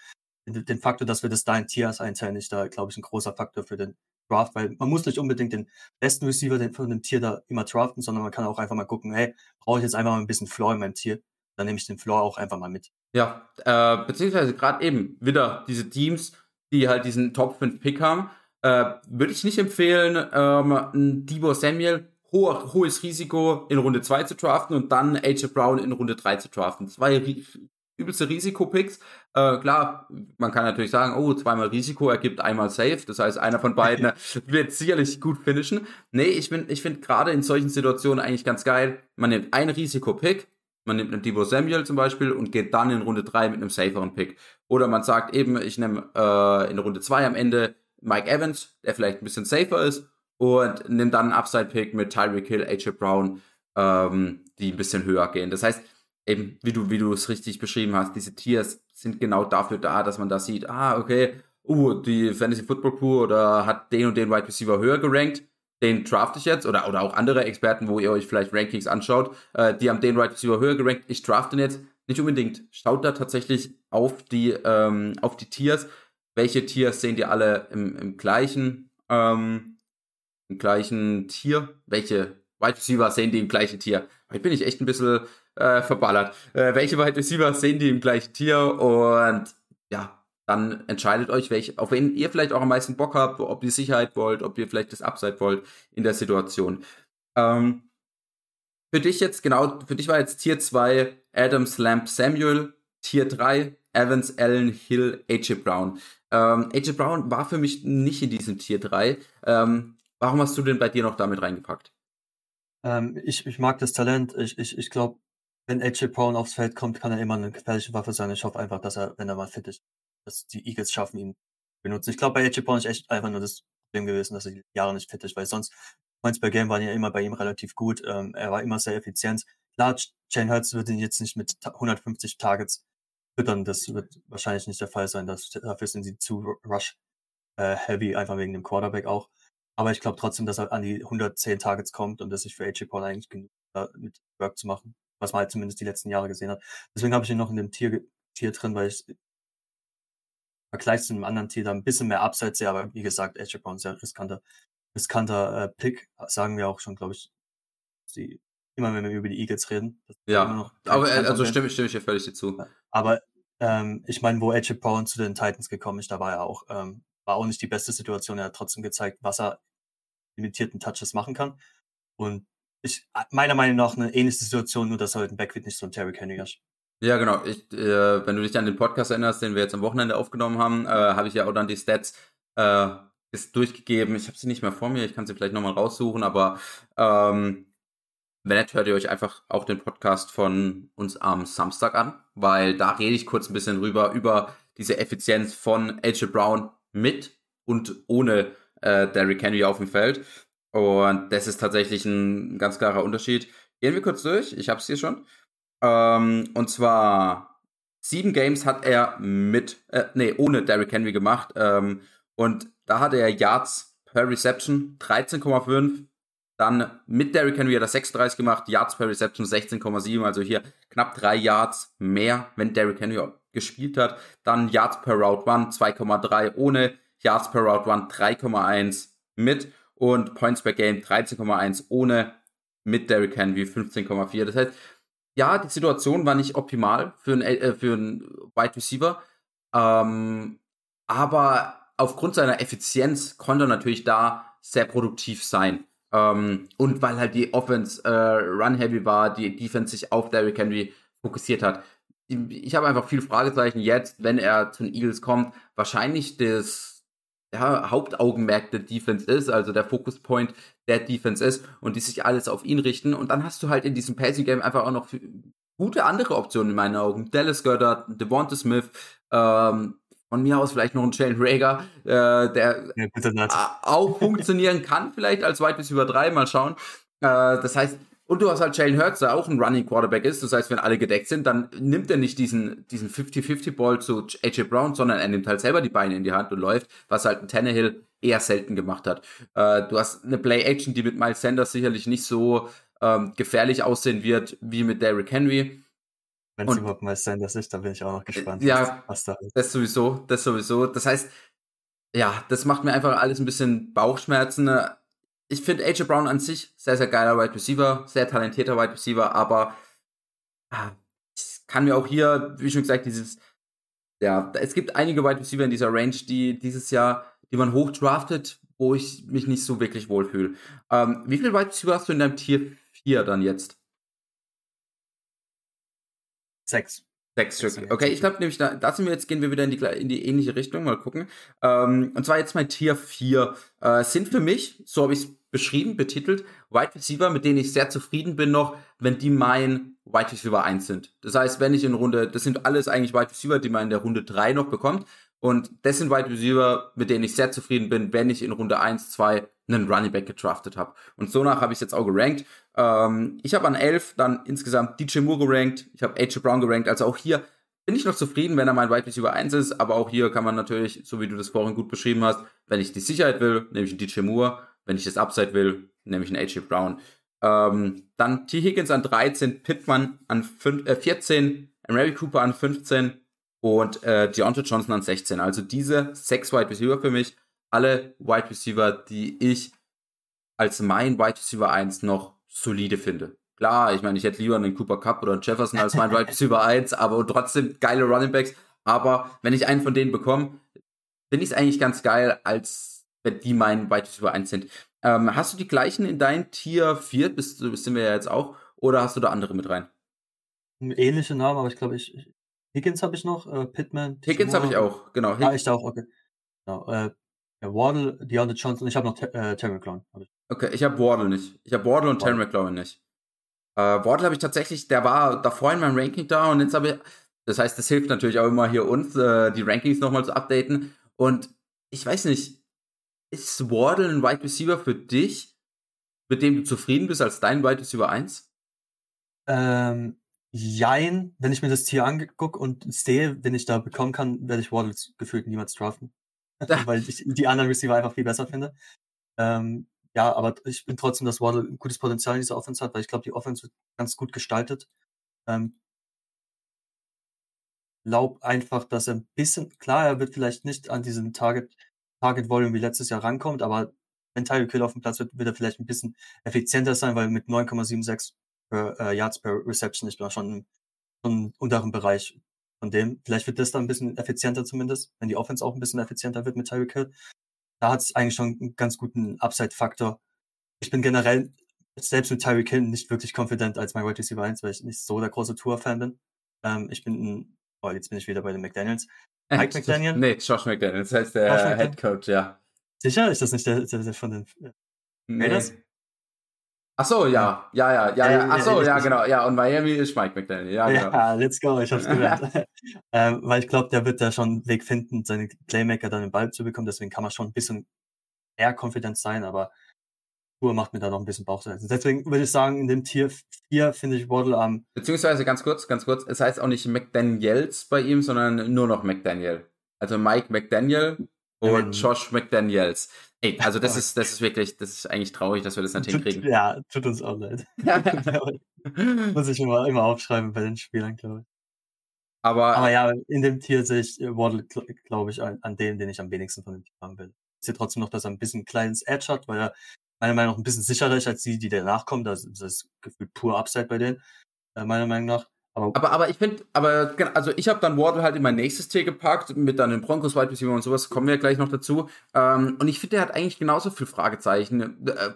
den Faktor, dass wir das da in Tiers einteilen, ist da, glaube ich, ein großer Faktor für den Draft, weil man muss nicht unbedingt den besten Receiver von einem Tier da immer draften, sondern man kann auch einfach mal gucken, hey, brauche ich jetzt einfach mal ein bisschen Floor in meinem Tier, dann nehme ich den Floor auch einfach mal mit. Ja, äh, beziehungsweise gerade eben wieder diese Teams, die halt diesen Top 5 Pick haben, äh, würde ich nicht empfehlen, ähm, ein Debo Samuel ho hohes Risiko in Runde 2 zu draften und dann AJ Brown in Runde 3 zu draften. Zwei übelste Risikopicks. Äh, klar, man kann natürlich sagen, oh, zweimal Risiko ergibt einmal Safe. Das heißt, einer von beiden *laughs* wird sicherlich gut finishen. Nee, ich finde ich find gerade in solchen Situationen eigentlich ganz geil. Man nimmt ein Risikopick, man nimmt einen Divo Samuel zum Beispiel und geht dann in Runde 3 mit einem saferen Pick. Oder man sagt eben, ich nehme äh, in Runde 2 am Ende Mike Evans, der vielleicht ein bisschen safer ist, und nimm dann einen Upside-Pick mit Tyreek Hill, AJ Brown, ähm, die ein bisschen höher gehen. Das heißt, eben, wie du, wie du es richtig beschrieben hast, diese Tiers sind genau dafür da, dass man da sieht, ah, okay, uh, die Fantasy Football Crew oder hat den und den Wide Receiver höher gerankt, den draft ich jetzt, oder, oder auch andere Experten, wo ihr euch vielleicht Rankings anschaut, äh, die haben den Wide Receiver höher gerankt, ich draft den jetzt. Nicht unbedingt. Schaut da tatsächlich auf die, ähm, auf die Tiers. Welche Tiers sehen die alle im, im gleichen, ähm, im gleichen Tier? Welche Wide Receiver sehen die im gleichen Tier? Heute bin ich echt ein bisschen äh, verballert. Äh, welche Wide Receiver sehen die im gleichen Tier und ja, dann entscheidet euch, welche, auf wen ihr vielleicht auch am meisten Bock habt, ob ihr Sicherheit wollt, ob ihr vielleicht das Upside wollt in der Situation. Ähm, für dich jetzt, genau, für dich war jetzt Tier 2 Adams, Lamp, Samuel, Tier 3 Evans, Allen, Hill, AJ Brown. Ähm, AJ Brown war für mich nicht in diesem Tier 3. Ähm, warum hast du den bei dir noch damit reingepackt? Ähm, ich, ich mag das Talent. Ich, ich, ich glaube, wenn AJ Brown aufs Feld kommt, kann er immer eine gefährliche Waffe sein. Ich hoffe einfach, dass er, wenn er mal fit ist, dass die Eagles schaffen, ihn benutzen. Ich glaube, bei AJ Brown ist echt einfach nur das Problem gewesen, dass er die Jahre nicht fit ist, weil sonst Points per Game waren ja immer bei ihm relativ gut. Ähm, er war immer sehr effizient. Klar, Jane Hurts wird ihn jetzt nicht mit 150 Targets füttern. Das wird wahrscheinlich nicht der Fall sein. Dafür sind sie zu rush äh, heavy, einfach wegen dem Quarterback auch. Aber ich glaube trotzdem, dass er an die 110 Targets kommt und dass sich für AJ Brown eigentlich genug äh, mit Work zu machen was man halt zumindest die letzten Jahre gesehen hat. Deswegen habe ich ihn noch in dem Tier, Tier drin, weil ich vergleich zu einem anderen Tier da ein bisschen mehr Upside sehe, aber wie gesagt, AJ Brown sehr riskanter, riskanter äh, Pick, sagen wir auch schon, glaube ich, sie, immer wenn wir über die Eagles reden. Ja, aber äh, also stimme, stimme ich dir völlig dazu. Aber ähm, ich meine, wo AJ Brown zu den Titans gekommen ist, da war er auch, ähm, war auch nicht die beste Situation. Er hat trotzdem gezeigt, was er limitierten Touches machen kann. Und ich, meiner Meinung nach eine ähnliche Situation, nur dass halt ein nicht so ein Terry Henry ist. Ja, genau. Ich, äh, wenn du dich an den Podcast erinnerst, den wir jetzt am Wochenende aufgenommen haben, äh, habe ich ja auch dann die Stats äh, ist durchgegeben. Ich habe sie nicht mehr vor mir, ich kann sie vielleicht nochmal raussuchen, aber ähm, Wenn nicht, hört ihr euch einfach auch den Podcast von uns am Samstag an, weil da rede ich kurz ein bisschen rüber, über diese Effizienz von AJ Brown mit und ohne äh, Derrick Henry auf dem Feld. Und das ist tatsächlich ein ganz klarer Unterschied. Gehen wir kurz durch. Ich habe es hier schon. Ähm, und zwar sieben Games hat er mit, äh, nee, ohne Derrick Henry gemacht. Ähm, und da hatte er Yards per Reception 13,5. Dann mit Derrick Henry hat er 36 gemacht, Yards per Reception 16,7, also hier knapp drei Yards mehr, wenn Derrick Henry gespielt hat. Dann Yards per Route 1 2,3 ohne, Yards per Route 1 3,1 mit und Points per Game 13,1 ohne, mit Derrick Henry 15,4. Das heißt, ja, die Situation war nicht optimal für einen, äh, für einen Wide Receiver, ähm, aber aufgrund seiner Effizienz konnte er natürlich da sehr produktiv sein. Ähm, und weil halt die Offense äh, run-heavy war, die Defense sich auf Derrick Henry fokussiert hat. Ich habe einfach viele Fragezeichen jetzt, wenn er zu den Eagles kommt. Wahrscheinlich das ja, Hauptaugenmerk der Defense ist, also der Focus-Point der Defense ist und die sich alles auf ihn richten. Und dann hast du halt in diesem Passing-Game einfach auch noch gute andere Optionen in meinen Augen. Dallas Goddard, Devonta Smith, ähm, von mir aus vielleicht noch ein Jalen Rager, äh, der ja, auch funktionieren kann, vielleicht als Wide Receiver 3, mal schauen. Äh, das heißt, und du hast halt Jalen Hurts, der auch ein Running Quarterback ist. Das heißt, wenn alle gedeckt sind, dann nimmt er nicht diesen, diesen 50-50-Ball zu AJ Brown, sondern er nimmt halt selber die Beine in die Hand und läuft, was halt ein Tannehill eher selten gemacht hat. Äh, du hast eine Play-Action, die mit Miles Sanders sicherlich nicht so ähm, gefährlich aussehen wird wie mit Derrick Henry. Wenn es überhaupt mal sein, das ist, dann bin ich auch noch gespannt. Ja, was da ist. das sowieso, das sowieso. Das heißt, ja, das macht mir einfach alles ein bisschen Bauchschmerzen. Ich finde AJ Brown an sich sehr, sehr geiler Wide Receiver, sehr talentierter Wide Receiver, aber ah, ich kann mir auch hier, wie schon gesagt, dieses, ja, es gibt einige Wide Receiver in dieser Range, die dieses Jahr, die man hoch draftet, wo ich mich nicht so wirklich wohlfühle. Ähm, wie viele Wide Receiver hast du in deinem Tier 4 dann jetzt? Sechs. Sechs Stück. Okay, ich glaube nämlich, da, da sind wir jetzt, gehen wir wieder in die, in die ähnliche Richtung, mal gucken. Ähm, und zwar jetzt mein Tier 4. Äh, sind für mich, so habe ich es beschrieben, betitelt, Wide Receiver, mit denen ich sehr zufrieden bin noch, wenn die mein Wide Receiver 1 sind. Das heißt, wenn ich in Runde, das sind alles eigentlich Wide Receiver, die man in der Runde 3 noch bekommt. Und das sind Wide Receiver, mit denen ich sehr zufrieden bin, wenn ich in Runde 1, 2 einen Running Back gedraftet habe. Und so nach habe ich es jetzt auch gerankt. Ähm, ich habe an 11 dann insgesamt DJ Moore gerankt, ich habe AJ Brown gerankt, also auch hier bin ich noch zufrieden, wenn er mein Wide Receiver 1 ist, aber auch hier kann man natürlich, so wie du das vorhin gut beschrieben hast, wenn ich die Sicherheit will, nehme ich einen DJ Moore, wenn ich das Upside will, nehme ich einen AJ Brown. Ähm, dann T. Higgins an 13, Pittman an 5, äh, 14, Mary Cooper an 15 und äh, Deontay Johnson an 16. Also diese sechs Wide Receiver für mich, alle Wide Receiver, die ich als mein Wide Receiver 1 noch solide finde. Klar, ich meine, ich hätte lieber einen Cooper Cup oder einen Jefferson als mein Wide Receiver 1, aber trotzdem geile Running Backs. Aber wenn ich einen von denen bekomme, finde ich es eigentlich ganz geil, als wenn die mein Wide Receiver 1 sind. Ähm, hast du die gleichen in dein Tier 4? Bist, sind wir ja jetzt auch. Oder hast du da andere mit rein? Ähnliche Namen, aber ich glaube, ich. Higgins habe ich noch, äh, Pittman. Higgins habe ich auch, genau. Ah, ich auch, okay. Genau, äh, Wardle, Deontay Johnson, ich habe noch äh, Terry McLaurin. Okay, ich habe Wardle nicht. Ich habe Wardle und Terry McLaurin nicht. Äh, Wardle habe ich tatsächlich, der war davor in meinem Ranking da und jetzt habe ich, das heißt, das hilft natürlich auch immer hier uns, äh, die Rankings nochmal zu updaten. Und ich weiß nicht, ist Wardle ein Wide Receiver für dich, mit dem du zufrieden bist als dein Wide Receiver 1? Ähm, jein, wenn ich mir das Tier angucke und sehe, wenn ich da bekommen kann, werde ich Wardle gefühlt niemals draften. *laughs* weil ich die anderen Receiver einfach viel besser finde. Ähm, ja, aber ich bin trotzdem, dass Waddle ein gutes Potenzial in dieser Offense hat, weil ich glaube, die Offense wird ganz gut gestaltet. Ähm, glaub einfach, dass er ein bisschen, klar, er wird vielleicht nicht an diesen Target, Target Volume wie letztes Jahr rankommt, aber wenn Tyreek Kill auf dem Platz wird, wird er vielleicht ein bisschen effizienter sein, weil mit 9,76 per, äh, Yards per Reception ist man schon im unteren Bereich von dem. Vielleicht wird das dann ein bisschen effizienter zumindest, wenn die Offense auch ein bisschen effizienter wird mit Tyreek Hill. Da hat es eigentlich schon einen ganz guten Upside-Faktor. Ich bin generell selbst mit Tyreek Hill nicht wirklich confident als mein Wide Receiver 1, weil ich nicht so der große Tour-Fan bin. Ähm, ich bin ein, oh, jetzt bin ich wieder bei den McDaniels. *laughs* Mike McDaniel? Nee, Josh McDaniel, das heißt der Head Coach, ja. Sicher? Ist das nicht der, der, der von den nee. Raiders? Ach so, ja, ja, ja, ja, ja. Ach so, ja, genau, ja. Und Miami ist Mike McDaniel, ja, genau. Ja, let's go, ich hab's gelernt. *laughs* ähm, weil ich glaube, der wird da schon einen Weg finden, seine Playmaker dann den Ball zu bekommen. Deswegen kann man schon ein bisschen eher confident sein, aber Tour macht mir da noch ein bisschen Bauchschmerzen. Deswegen würde ich sagen, in dem Tier 4 finde ich Waddle am. Beziehungsweise ganz kurz, ganz kurz, es heißt auch nicht McDaniels bei ihm, sondern nur noch McDaniel. Also Mike McDaniel und ähm, Josh McDaniels. Ey, also das ist, das ist wirklich, das ist eigentlich traurig, dass wir das nicht hinkriegen. Ja, tut uns auch *laughs* *laughs* leid. Muss ich immer, immer aufschreiben bei den Spielern, glaube ich. Aber, Aber ja, in dem Tier sehe ich Waddle, glaube ich, an, an dem, den ich am wenigsten von dem Team haben will. Ich sehe trotzdem noch, dass er ein bisschen kleines Edge hat, weil er meiner Meinung nach ein bisschen sicherer ist als die, die danach kommen. Das, das ist gefühlt pur Upside bei denen, äh, meiner Meinung nach. Aber, aber, ich finde, aber also ich habe dann Waddle halt in mein nächstes Tier gepackt, mit dann den Broncos Wide Receiver und sowas, kommen wir gleich noch dazu. Ähm, und ich finde, der hat eigentlich genauso viel Fragezeichen. Äh,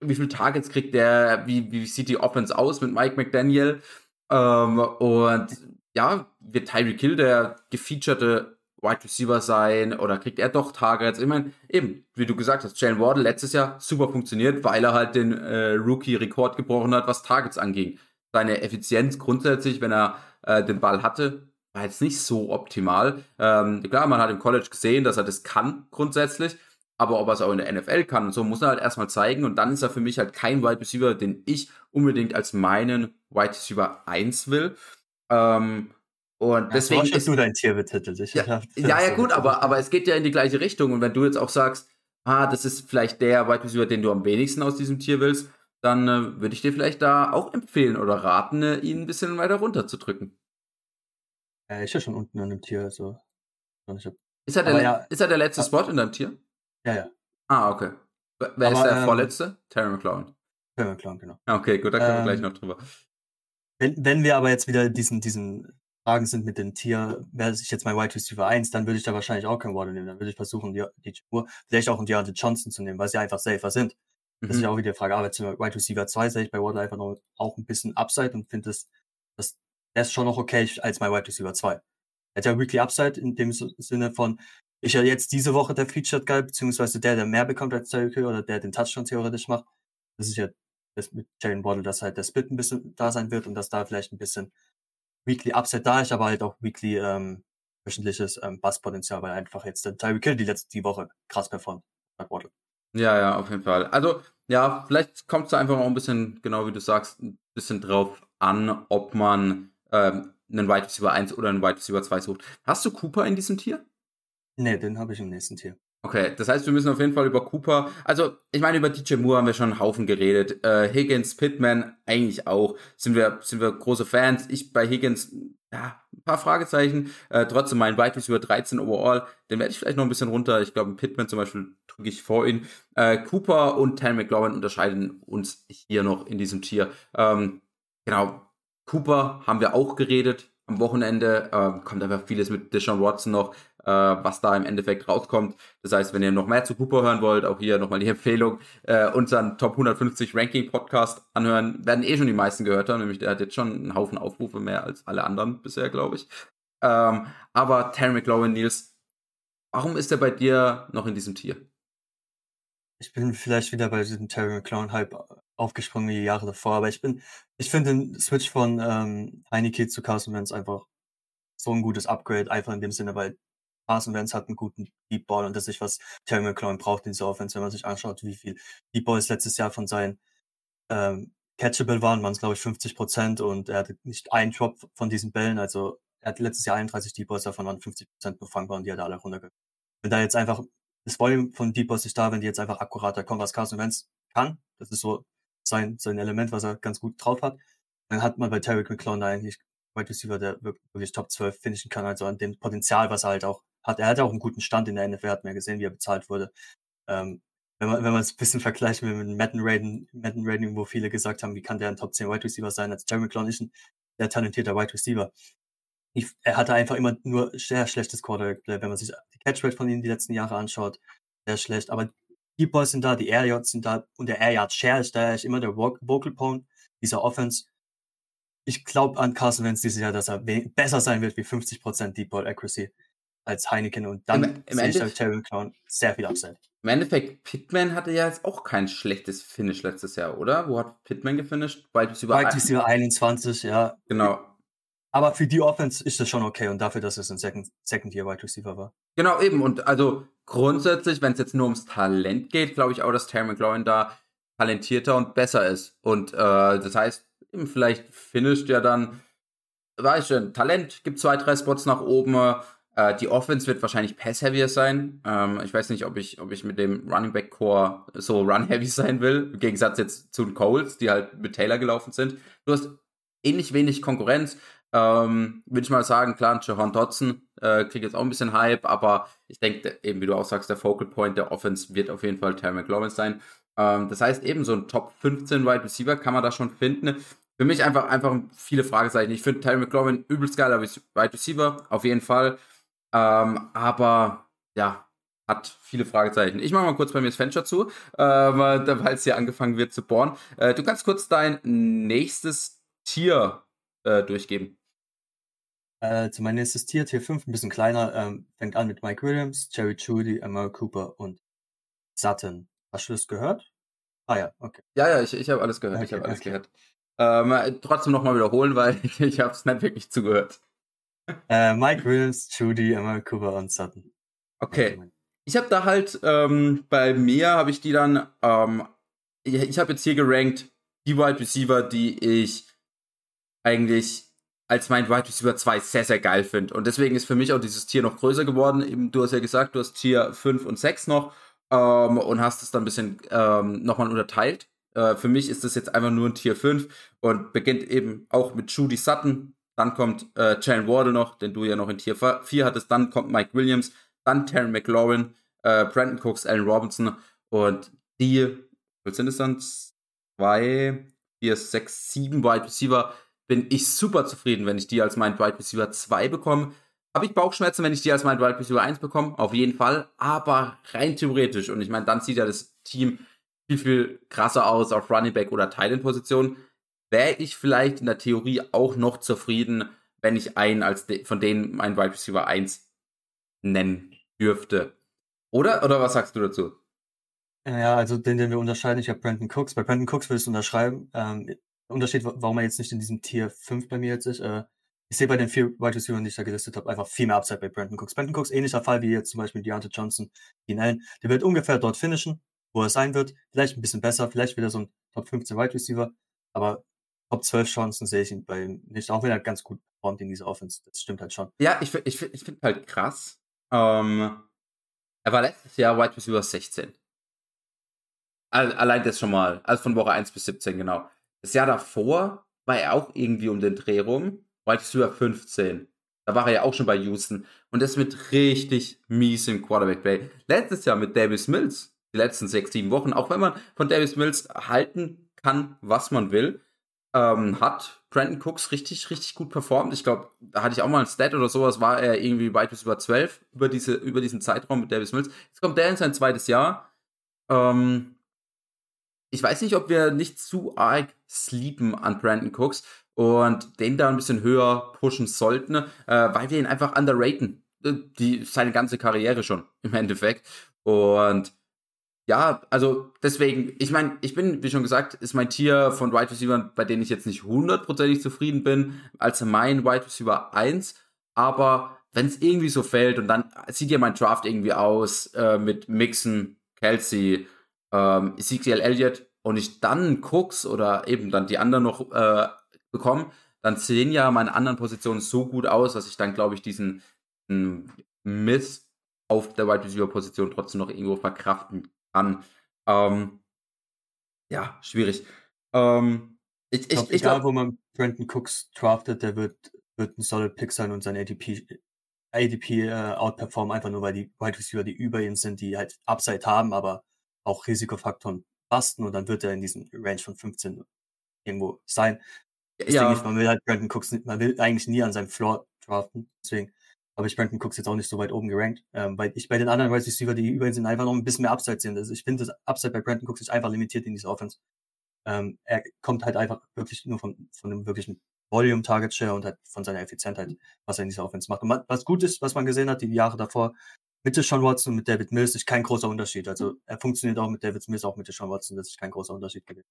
wie viele Targets kriegt der? Wie, wie sieht die Offense aus mit Mike McDaniel? Ähm, und ja, wird Tyreek Hill der gefeaturete Wide Receiver sein oder kriegt er doch Targets? Ich meine, eben, wie du gesagt hast, Jalen Wardle letztes Jahr super funktioniert, weil er halt den äh, Rookie-Rekord gebrochen hat, was Targets anging. Seine Effizienz grundsätzlich, wenn er äh, den Ball hatte, war jetzt nicht so optimal. Ähm, klar, man hat im College gesehen, dass er das kann grundsätzlich, aber ob er es auch in der NFL kann und so, muss er halt erstmal zeigen und dann ist er für mich halt kein Wide Receiver, den ich unbedingt als meinen Wide Receiver 1 will. Ähm, und ja, deswegen ist du dein Tier betitelt. Ja, ja, ja, gut, aber, aber es geht ja in die gleiche Richtung. Und wenn du jetzt auch sagst, ah, das ist vielleicht der Wide Receiver, den du am wenigsten aus diesem Tier willst, dann äh, würde ich dir vielleicht da auch empfehlen oder raten, äh, ihn ein bisschen weiter runter zu drücken. Ja, ich ja schon unten an dem Tier, also. Hab... Ist, er der, ja, ist er der letzte Spot in deinem Tier? Ja, ja. Ah, okay. Wer aber, ist der ähm, vorletzte? Terry McClown. Terry McClown, genau. Okay, gut, da können ähm, wir gleich ähm, noch drüber. Wenn, wenn wir aber jetzt wieder diesen, diesen Fragen sind mit dem Tier, wäre ich jetzt mein Wide Receiver 1, dann würde ich da wahrscheinlich auch kein Waddle nehmen. Dann würde ich versuchen, die, die Tour, vielleicht auch einen Deontay Johnson zu nehmen, weil sie einfach safer sind. Mhm. Das ist mhm. ja auch wieder die Frage. Aber zum Wide Receiver 2 sehe ich bei Waddle einfach noch auch ein bisschen Upside und finde das, das, der ist schon noch okay als mein Wide Receiver 2. Er hat ja Weekly Upside in dem Sinne von, ich ja jetzt diese Woche der Featured Guy, beziehungsweise der, der mehr bekommt als Tyreek Hill oder der den Touchdown theoretisch macht. Das ist ja das mit Jalen Waddle, dass halt der Split ein bisschen da sein wird und dass da vielleicht ein bisschen Weekly Upside da ist, aber halt auch Weekly ähm, wöchentliches ähm, Basspotenzial, weil einfach jetzt der Tyreek Hill die letzte die Woche krass performt. Ja, ja, auf jeden Fall. Also, ja, vielleicht kommt es einfach auch ein bisschen, genau wie du sagst, ein bisschen drauf an, ob man ähm, einen Wide Receiver 1 oder einen Wide Receiver 2 sucht. Hast du Cooper in diesem Tier? Nee, den habe ich im nächsten Tier. Okay, das heißt, wir müssen auf jeden Fall über Cooper, also ich meine, über DJ Moore haben wir schon einen Haufen geredet. Äh, Higgins, Pittman eigentlich auch. Sind wir, sind wir große Fans. Ich bei Higgins, ja, ein paar Fragezeichen. Äh, trotzdem mein Wide über 13 overall. Den werde ich vielleicht noch ein bisschen runter. Ich glaube, Pittman zum Beispiel drücke ich vor ihn. Äh, Cooper und Terry McLaurin unterscheiden uns hier noch in diesem Tier. Ähm, genau, Cooper haben wir auch geredet am Wochenende. Ähm, kommt einfach vieles mit Deshaun Watson noch äh, was da im Endeffekt rauskommt. Das heißt, wenn ihr noch mehr zu Cooper hören wollt, auch hier nochmal die *laughs* Empfehlung, äh, unseren Top 150 Ranking Podcast anhören. Werden eh schon die meisten gehört haben, nämlich der hat jetzt schon einen Haufen Aufrufe mehr als alle anderen bisher, glaube ich. Ähm, aber Terry McLaurin, Nils, warum ist er bei dir noch in diesem Tier? Ich bin vielleicht wieder bei diesem Terry McLaurin-Hype aufgesprungen wie die Jahre davor, aber ich bin, ich finde den Switch von ähm, Heineke zu Carson Wentz einfach so ein gutes Upgrade, einfach in dem Sinne, weil Carson Wentz hat einen guten Deep Ball und das ist, was Terry McLaurin braucht in dieser Offense, wenn man sich anschaut, wie viel Deep Balls letztes Jahr von seinen ähm, Catchable waren, waren es glaube ich 50 Prozent und er hatte nicht einen Drop von diesen Bällen, also er hat letztes Jahr 31 Deep Balls, davon waren 50 Prozent befangbar und die hat er alle runtergegangen. Wenn da jetzt einfach das Volume von Deep Balls nicht da, wenn die jetzt einfach akkurater kommen, was Carson Wentz kann, das ist so sein, sein Element, was er ganz gut drauf hat, dann hat man bei Terry McLaurin eigentlich Wide Receiver, der wirklich Top 12 finishen kann, also an dem Potenzial, was er halt auch hat. Er hat auch einen guten Stand in der NFL, hat man ja gesehen, wie er bezahlt wurde. Ähm, wenn man, wenn man es ein bisschen *laughs* vergleicht mit Madden Rating, Madden Rating, wo viele gesagt haben, wie kann der ein Top 10 Wide Receiver sein, als Jeremy McClown ist ein sehr talentierter Wide Receiver. Ich, er hatte einfach immer nur sehr schlechtes Quarterback Play, wenn man sich die Catch Rate von ihm die letzten Jahre anschaut, sehr schlecht. Aber die Boys sind da, die Air Yards sind da und der Air Yard Share ist da, ist immer der Vocal Pone dieser Offense. Ich glaube an Carson Wentz dieses Jahr, dass er besser sein wird wie 50% Deep Ball Accuracy als Heineken und dann Im, im sehe ich Terry McLaurin sehr viel Upside. Im Endeffekt, Pittman hatte ja jetzt auch kein schlechtes Finish letztes Jahr, oder? Wo hat Pittman gefinisht? Wide Receiver 21, ja. Genau. Aber für die Offense ist das schon okay und dafür, dass es ein Second, Second Year Wide Receiver war. Genau, eben. Und also grundsätzlich, wenn es jetzt nur ums Talent geht, glaube ich auch, dass Terry McLaurin da talentierter und besser ist. Und äh, das heißt, vielleicht finisht ja dann, weiß ich schon, Talent gibt zwei, drei Spots nach oben. Äh, die Offense wird wahrscheinlich pass-heavier sein. Ähm, ich weiß nicht, ob ich, ob ich mit dem Running Back Core so run-heavy *laughs* sein will. Im Gegensatz jetzt zu den Coles, die halt mit Taylor gelaufen sind. Du hast ähnlich wenig Konkurrenz. Ähm, Würde ich mal sagen, klar, Jahan Dodson äh, kriegt jetzt auch ein bisschen Hype, aber ich denke, eben wie du auch sagst, der Focal Point der Offense wird auf jeden Fall Terry McLaurin sein. Ähm, das heißt, eben so ein Top 15 Wide Receiver kann man da schon finden. Für mich einfach, einfach viele Fragezeichen. Ich finde Terry McLaurin übelst geiler Wide Receiver, auf jeden Fall. Ähm, aber ja, hat viele Fragezeichen. Ich mache mal kurz bei mir das Fenster zu, äh, weil es hier angefangen wird zu bohren. Äh, du kannst kurz dein nächstes Tier äh, durchgeben. Äh, zu nächstes Tier, Tier 5, ein bisschen kleiner, ähm, fängt an mit Mike Williams, Jerry Judy, Emma Cooper und Sutton. Hast du das gehört? Ah ja, okay. Ja, ja, ich, ich habe alles gehört. Okay, ich habe alles okay. gehört. Ähm, trotzdem nochmal wiederholen, weil *laughs* ich habe es nicht wirklich zugehört. Äh, Mike Williams, Judy, Emma Cooper und Sutton. Okay. Ich habe da halt, ähm, bei mir habe ich die dann, ähm, ich, ich habe jetzt hier gerankt, die Wide Receiver, die ich eigentlich als mein Wide Receiver 2 sehr, sehr geil finde. Und deswegen ist für mich auch dieses Tier noch größer geworden. Du hast ja gesagt, du hast Tier 5 und 6 noch ähm, und hast es dann ein bisschen ähm, nochmal unterteilt. Äh, für mich ist das jetzt einfach nur ein Tier 5 und beginnt eben auch mit Judy Sutton. Dann kommt äh, Jalen Wardle noch, den du ja noch in Tier 4 hattest. Dann kommt Mike Williams, dann Terry McLaurin, äh, Brandon Cooks, Allen Robinson und die, was sind es dann? Zwei, vier, sechs, sieben Wide Receiver bin ich super zufrieden, wenn ich die als mein Wide Receiver 2 bekomme. Habe ich Bauchschmerzen, wenn ich die als mein Wide Receiver 1 bekomme? Auf jeden Fall. Aber rein theoretisch. Und ich meine, dann sieht ja das Team viel, viel krasser aus auf Running Back oder Titan Position. Wäre ich vielleicht in der Theorie auch noch zufrieden, wenn ich einen als de von denen mein Wide Receiver 1 nennen dürfte. Oder? Oder was sagst du dazu? Ja, also den, den wir unterscheiden, ich habe Brandon Cooks. Bei Brandon Cooks würdest du unterschreiben. Ähm, Unterschied, warum er jetzt nicht in diesem Tier 5 bei mir jetzt ist. Äh, ich sehe bei den vier Wide Receivers, die ich da gelistet habe, einfach viel mehr Upside bei Brandon Cooks. Brandon Cooks, ähnlicher Fall wie jetzt zum Beispiel Deontay Johnson, Dean Allen. Der wird ungefähr dort finishen, wo er sein wird. Vielleicht ein bisschen besser, vielleicht wieder so ein Top 15 Wide Receiver. Aber Top 12 Chancen sehe ich ihn bei ihm nicht, auch wenn er ganz gut performt in dieser Offense. Das stimmt halt schon. Ja, ich, ich, ich finde halt krass. Ähm, er war letztes Jahr Wide Receiver 16. Allein das schon mal. Also von Woche 1 bis 17, genau. Das Jahr davor war er auch irgendwie um den Dreh rum. Wide Receiver 15. Da war er ja auch schon bei Houston. Und das mit richtig miesem Quarterback-Play. Letztes Jahr mit Davis Mills, die letzten sechs, sieben Wochen, auch wenn man von Davis Mills halten kann, was man will, ähm, hat Brandon Cooks richtig, richtig gut performt. Ich glaube, da hatte ich auch mal ein Stat oder sowas, war er irgendwie weit bis über 12 über, diese, über diesen Zeitraum mit Davis Mills. Jetzt kommt der in sein zweites Jahr. Ähm, ich weiß nicht, ob wir nicht zu arg sleepen an Brandon Cooks und den da ein bisschen höher pushen sollten, äh, weil wir ihn einfach underraten. Äh, die, seine ganze Karriere schon *laughs* im Endeffekt. Und ja, also deswegen, ich meine, ich bin, wie schon gesagt, ist mein Tier von Wide Receiver, bei denen ich jetzt nicht hundertprozentig zufrieden bin, als mein Wide Receiver 1. Aber wenn es irgendwie so fällt und dann sieht ja mein Draft irgendwie aus äh, mit Mixon, Kelsey, ähm, Ezekiel Elliott und ich dann Cooks oder eben dann die anderen noch äh, bekomme, dann sehen ja meine anderen Positionen so gut aus, dass ich dann, glaube ich, diesen, diesen Miss auf der Wide Receiver Position trotzdem noch irgendwo verkraften kann. Ähm, ja, schwierig. Ähm, ich, ich, ich, glaub, ich egal, glaub, wo man Brandon Cooks draftet, der wird, wird ein solid Pick sein und sein ADP, ADP äh, outperformen, einfach nur weil die Wide Receiver, die über ihn sind, die halt Upside haben, aber auch Risikofaktoren basten und dann wird er in diesem Range von 15 irgendwo sein. Das ja. Ich, man will halt Brandon Cooks, man will eigentlich nie an seinem Floor draften, deswegen habe ich Brandon Cooks jetzt auch nicht so weit oben gerankt, ähm, weil ich bei den anderen Wide Receiver, die über ihn sind, einfach noch ein bisschen mehr Upside sehen. Also ich finde, das Upside bei Brandon Cooks ist einfach limitiert in dieser Offense. Ähm, er kommt halt einfach wirklich nur von, von einem wirklichen Volume, Target Share und halt von seiner Effizientheit, was er in dieser Offense macht. Und was gut ist, was man gesehen hat, die Jahre davor, mit Deshaun Watson und mit David Mills ist kein großer Unterschied. Also er funktioniert auch mit David Mills, auch mit Deshaun Watson, das ist kein großer Unterschied gewesen.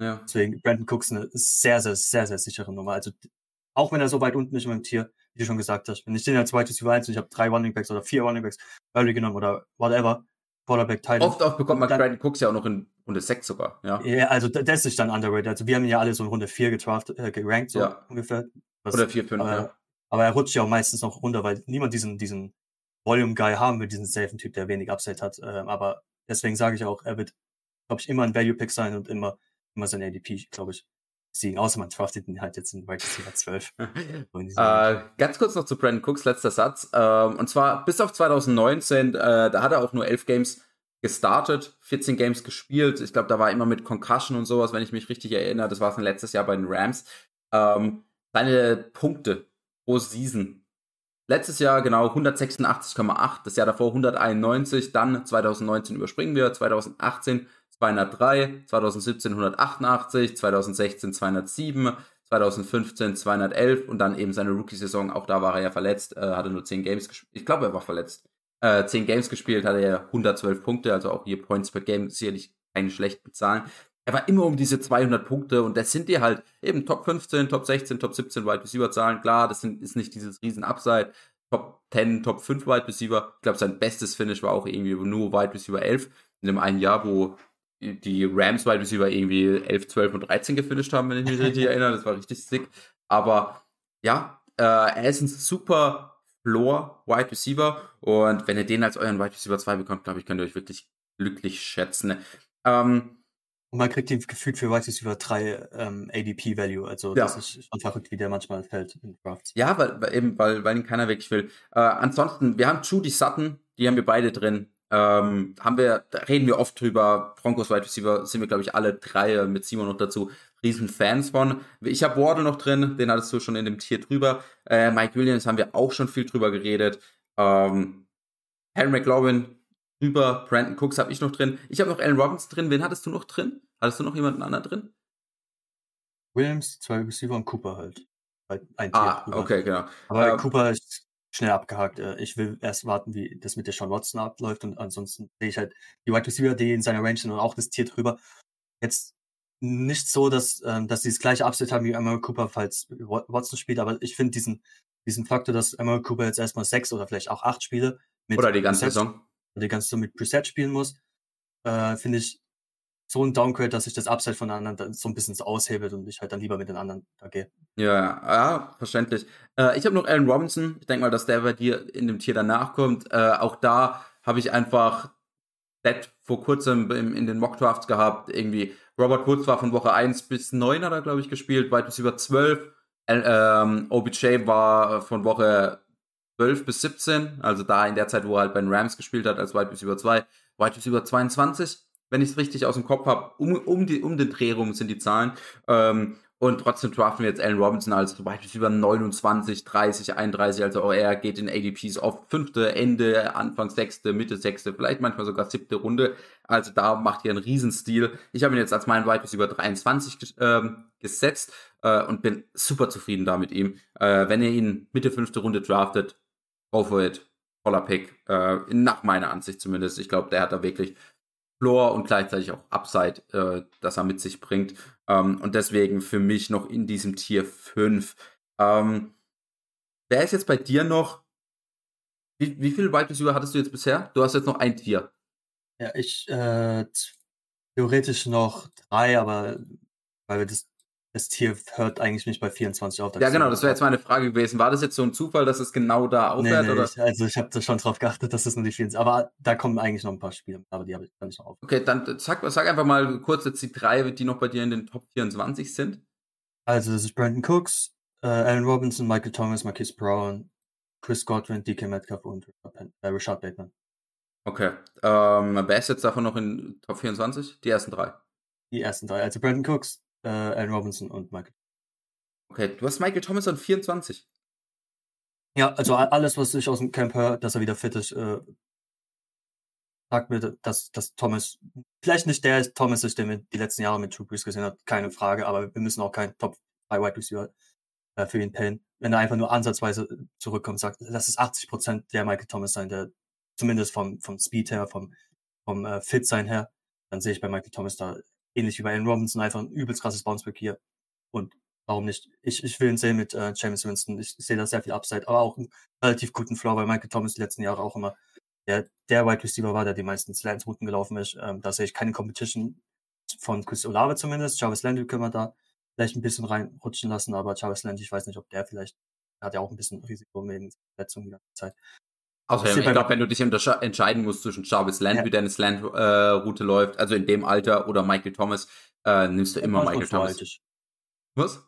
Ja. Deswegen Brandon Cooks eine sehr, sehr, sehr, sehr sichere Nummer. Also auch wenn er so weit unten ist im Tier, wie du schon gesagt hast, wenn ich den als zweites Receiver 1 und ich habe drei Running Backs oder vier Running Backs early genommen oder whatever, Quarterback Titan. Oft, oft bekommt man Brandon Cooks ja auch noch in Runde 6 sogar, ja. Ja, also das ist dann underrated. Also wir haben ihn ja alle so in Runde 4 getraft, äh, gerankt, so ja. ungefähr. Was, oder 4, 5, aber, ja. Aber er rutscht ja auch meistens noch runter, weil niemand diesen, diesen Volume-Guy haben will, diesen safen Typ, der wenig Upside hat. Ähm, aber deswegen sage ich auch, er wird, glaube ich, immer ein Value-Pick sein und immer, immer sein ADP, glaube ich, siegen. Außer man draftet ihn halt jetzt in Wide Receiver 12. *laughs* äh, ganz kurz noch zu Brandon Cooks, letzter Satz. Ähm, und zwar bis auf 2019, äh, da hat er auch nur 11 Games gestartet, 14 Games gespielt. Ich glaube, da war immer mit Concussion und sowas, wenn ich mich richtig erinnere. Das war es letztes Jahr bei den Rams. Ähm, seine Punkte pro Season. Letztes Jahr genau 186,8, das Jahr davor 191, dann 2019 überspringen wir, 2018 203, 2017 188, 2016 207, 2015 211 und dann eben seine Rookie-Saison, auch da war er ja verletzt, äh, hatte nur 10 Games gespielt. Ich glaube, er war verletzt. Äh, 10 Games gespielt, hatte er 112 Punkte, also auch hier Points per Game, sicherlich keine schlechten Zahlen. Er war immer um diese 200 Punkte und das sind dir halt eben Top 15, Top 16, Top 17 Wide Receiver Zahlen. Klar, das sind, ist nicht dieses riesen Upside. Top 10, Top 5 Wide Receiver. Ich glaube, sein bestes Finish war auch irgendwie nur Wide Receiver 11 in dem einen Jahr, wo die Rams Wide Receiver irgendwie 11, 12 und 13 gefinisht haben, wenn ich mich richtig erinnere. Das war richtig sick. Aber ja, äh, er ist ein super Floor Wide Receiver und wenn ihr den als euren Wide Receiver 2 bekommt, glaube ich, könnt ihr euch wirklich glücklich schätzen. Ähm, und man kriegt den gefühlt für Wide Receiver 3 ähm, ADP Value. Also ja. das ist schon verrückt, wie der manchmal fällt in Drafts. Ja, weil, weil eben, weil, weil ihn keiner wirklich will. Äh, ansonsten, wir haben Judy Sutton, die haben wir beide drin. Ähm, haben wir, da reden wir oft drüber. Broncos Wide Receiver sind wir, glaube ich, alle drei mit Simon noch dazu riesen Fans von. Ich habe Wardle noch drin, den hattest du schon in dem Tier drüber. Äh, Mike Williams haben wir auch schon viel drüber geredet. Ähm, Harry McLaurin drüber, Brandon Cooks habe ich noch drin. Ich habe noch Allen Robinson drin. Wen hattest du noch drin? Hattest du noch jemanden anderen drin? Williams, zwei Receiver und Cooper halt. Ein Tier ah, drüber. okay, genau. Aber ähm, Cooper ist schnell abgehakt. Äh, ich will erst warten, wie das mit der Sean Watson abläuft und ansonsten sehe ich halt die Wide Receiver, die in seiner Range sind und auch das Tier drüber. Jetzt nicht so, dass, ähm, dass sie das gleiche Upset haben wie Emma Cooper, falls Watson spielt, aber ich finde diesen, diesen Faktor, dass Emma Cooper jetzt erstmal sechs oder vielleicht auch acht Spiele mit oder die ganze Preset, Saison die ganze Saison mit Preset spielen muss, äh, finde ich so ein Downgrade, dass sich das Upside von den anderen so ein bisschen aushebelt und ich halt dann lieber mit den anderen da gehe. Ja, ja, verständlich. Äh, ich habe noch Allen Robinson. Ich denke mal, dass der bei dir in dem Tier danach kommt. Äh, auch da habe ich einfach Dead vor kurzem im, in den Mock Drafts gehabt. Irgendwie Robert Woods war von Woche 1 bis 9 hat er, glaube ich, gespielt, weit bis über 12. Ähm, OBJ war von Woche 12 bis 17, also da in der Zeit, wo er halt bei den Rams gespielt hat, als Wide Receiver 2, Wide Receiver 22 wenn ich es richtig aus dem Kopf habe, um, um, um den Dreh rum sind die Zahlen. Ähm, und trotzdem draften wir jetzt Allen Robinson als Beispiel über 29, 30, 31. Also er geht in ADPs oft fünfte, Ende, Anfang sechste, Mitte sechste, vielleicht manchmal sogar siebte Runde. Also da macht ihr einen Riesenstil. Ich habe ihn jetzt als meinen Wide über 23 ähm, gesetzt äh, und bin super zufrieden da mit ihm. Äh, wenn ihr ihn Mitte fünfte Runde draftet, go for it. Voller Pick. Äh, nach meiner Ansicht zumindest. Ich glaube, der hat da wirklich Floor und gleichzeitig auch Upside, äh, das er mit sich bringt. Ähm, und deswegen für mich noch in diesem Tier 5. Ähm, wer ist jetzt bei dir noch? Wie, wie viele Wide Receiver hattest du jetzt bisher? Du hast jetzt noch ein Tier. Ja, ich äh, theoretisch noch drei, aber weil wir das das Tier hört eigentlich nicht bei 24 auf. Ja, genau, das wäre jetzt meine Frage gewesen. War das jetzt so ein Zufall, dass es genau da aufhört? Nee, nee, oder? Ich, also ich habe da schon drauf geachtet, dass es nur die 24 Aber da kommen eigentlich noch ein paar Spiele, aber die habe ich gar nicht noch auf. Okay, dann sag, sag einfach mal kurz jetzt die drei, die noch bei dir in den Top 24 sind. Also das ist Brandon Cooks, äh, Alan Robinson, Michael Thomas, Marquis Brown, Chris Godwin, DK Metcalf und äh, Richard Bateman. Okay. Ähm, wer ist jetzt davon noch in Top 24? Die ersten drei. Die ersten drei. Also Brandon Cooks, äh, Allen Robinson und Michael. Okay, du hast Michael Thomas an 24. Ja, also alles, was ich aus dem Camp höre, dass er wieder fit ist, äh, sagt mir, dass, dass Thomas vielleicht nicht der Thomas ist, den wir die letzten Jahre mit True Brees gesehen hat, keine Frage, aber wir müssen auch keinen Top 3 Wide Receiver äh, für ihn Payne. Wenn er einfach nur ansatzweise zurückkommt, sagt, lass es 80 Prozent der Michael Thomas sein, der zumindest vom, vom Speed her, vom, vom äh, Fit sein her, dann sehe ich bei Michael Thomas da ähnlich wie bei Allen Robinson einfach ein übelst krasses Bounceback hier. Und warum nicht? Ich, ich will ihn sehen mit äh, James Winston. Ich sehe da sehr viel Upside, aber auch einen relativ guten Floor, weil Michael Thomas die letzten Jahre auch immer der, der Wide Receiver war, der die meisten Slants-Routen gelaufen ist. Ähm, da sehe ich keine Competition von Chris Olave zumindest. Jarvis Landry können wir da vielleicht ein bisschen reinrutschen lassen, aber Jarvis Landry, ich weiß nicht, ob der vielleicht, der hat ja auch ein bisschen Risiko wegen Verletzungen die ganze Zeit. Außerdem, ich glaube, wenn du dich entscheiden musst zwischen Jarvis Landry, ja. der eine Slant-Route äh, läuft, also in dem Alter, oder Michael Thomas, äh, nimmst du immer Michael Thomas. So Was?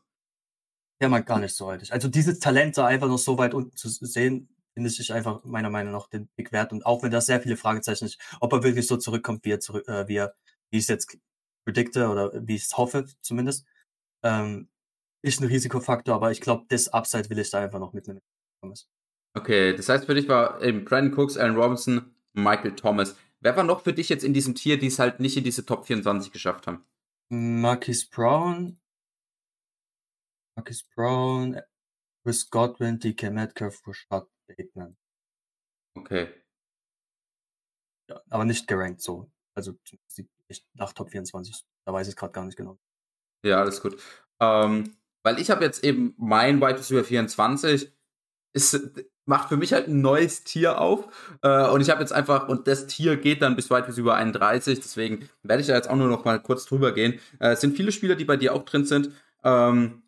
Ja, man gar nicht so alt. Also dieses Talent da einfach noch so weit unten zu sehen, finde ich einfach meiner Meinung nach den Big Wert. Und auch wenn da sehr viele Fragezeichen ist, ob er wirklich so zurückkommt, wie er zurück, äh, wie er, wie ich es jetzt predikte oder wie ich es hoffe zumindest, ähm, ist ein Risikofaktor, aber ich glaube, das Upside will ich da einfach noch mitnehmen. Okay, das heißt für dich war eben Brandon Cooks, Allen Robinson, Michael Thomas. Wer war noch für dich jetzt in diesem Tier, die es halt nicht in diese Top 24 geschafft haben? Marquis Brown, Marquis Brown, Chris Godwin, DK Metcalf, Rashad Bateman. Okay. Ja, aber nicht gerankt so. Also nicht nach Top 24. Da weiß ich gerade gar nicht genau. Ja, alles gut. Ähm, weil ich habe jetzt eben mein Wide Receiver 24 ist, macht für mich halt ein neues Tier auf. Äh, und ich habe jetzt einfach, und das Tier geht dann bis weit bis über 31, deswegen werde ich da jetzt auch nur noch mal kurz drüber gehen. Äh, es sind viele Spieler, die bei dir auch drin sind. Ähm,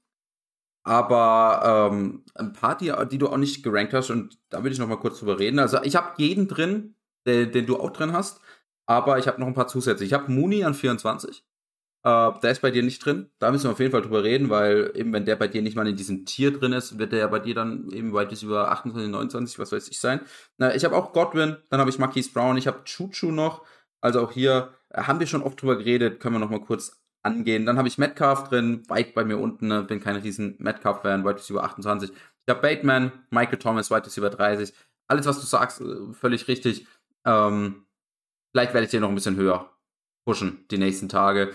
aber ähm, ein paar, die, die du auch nicht gerankt hast, und da will ich noch mal kurz drüber reden. Also ich habe jeden drin, den, den, du auch drin hast, aber ich habe noch ein paar zusätzliche. Ich habe Mooney an 24. Äh, der ist bei dir nicht drin. Da müssen wir auf jeden Fall drüber reden, weil eben wenn der bei dir nicht mal in diesem Tier drin ist, wird der ja bei dir dann eben weit bis über 28, 29, was weiß ich sein. Na, ich habe auch Godwin, dann habe ich Marquise Brown, ich habe Chuchu noch. Also auch hier äh, haben wir schon oft drüber geredet, können wir noch mal kurz angehen. Dann habe ich Metcalf drin, weit bei mir unten, ne? bin kein riesen Metcalf-Fan, weit bis über 28. Ich habe Bateman, Michael Thomas, weit bis über 30. Alles, was du sagst, äh, völlig richtig. Ähm, vielleicht werde ich dir noch ein bisschen höher pushen die nächsten Tage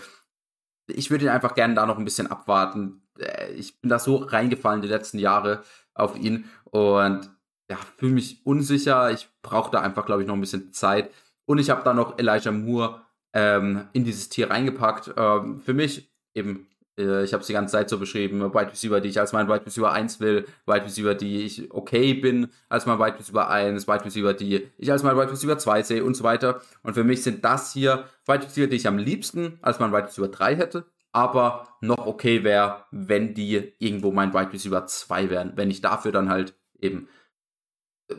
ich würde ihn einfach gerne da noch ein bisschen abwarten. Äh, ich bin da so reingefallen die letzten Jahre auf ihn und ja, fühle mich unsicher. Ich brauche da einfach, glaube ich, noch ein bisschen Zeit. Und ich habe da noch Elijah Moore ähm, in dieses Tier reingepackt. Ähm, für mich eben, ich habe es die ganze Zeit so beschrieben, Wide Receiver, die ich als mein Wide Receiver 1 will, Wide Receiver, die ich okay bin als mein Wide Receiver 1, Wide Receiver, die ich als mein Wide Receiver 2 sehe und so weiter. Und für mich sind das hier Wide Receiver, die ich am liebsten als mein Wide Receiver 3 hätte, aber noch okay wäre, wenn die irgendwo mein Wide Receiver 2 wären. Wenn ich dafür dann halt eben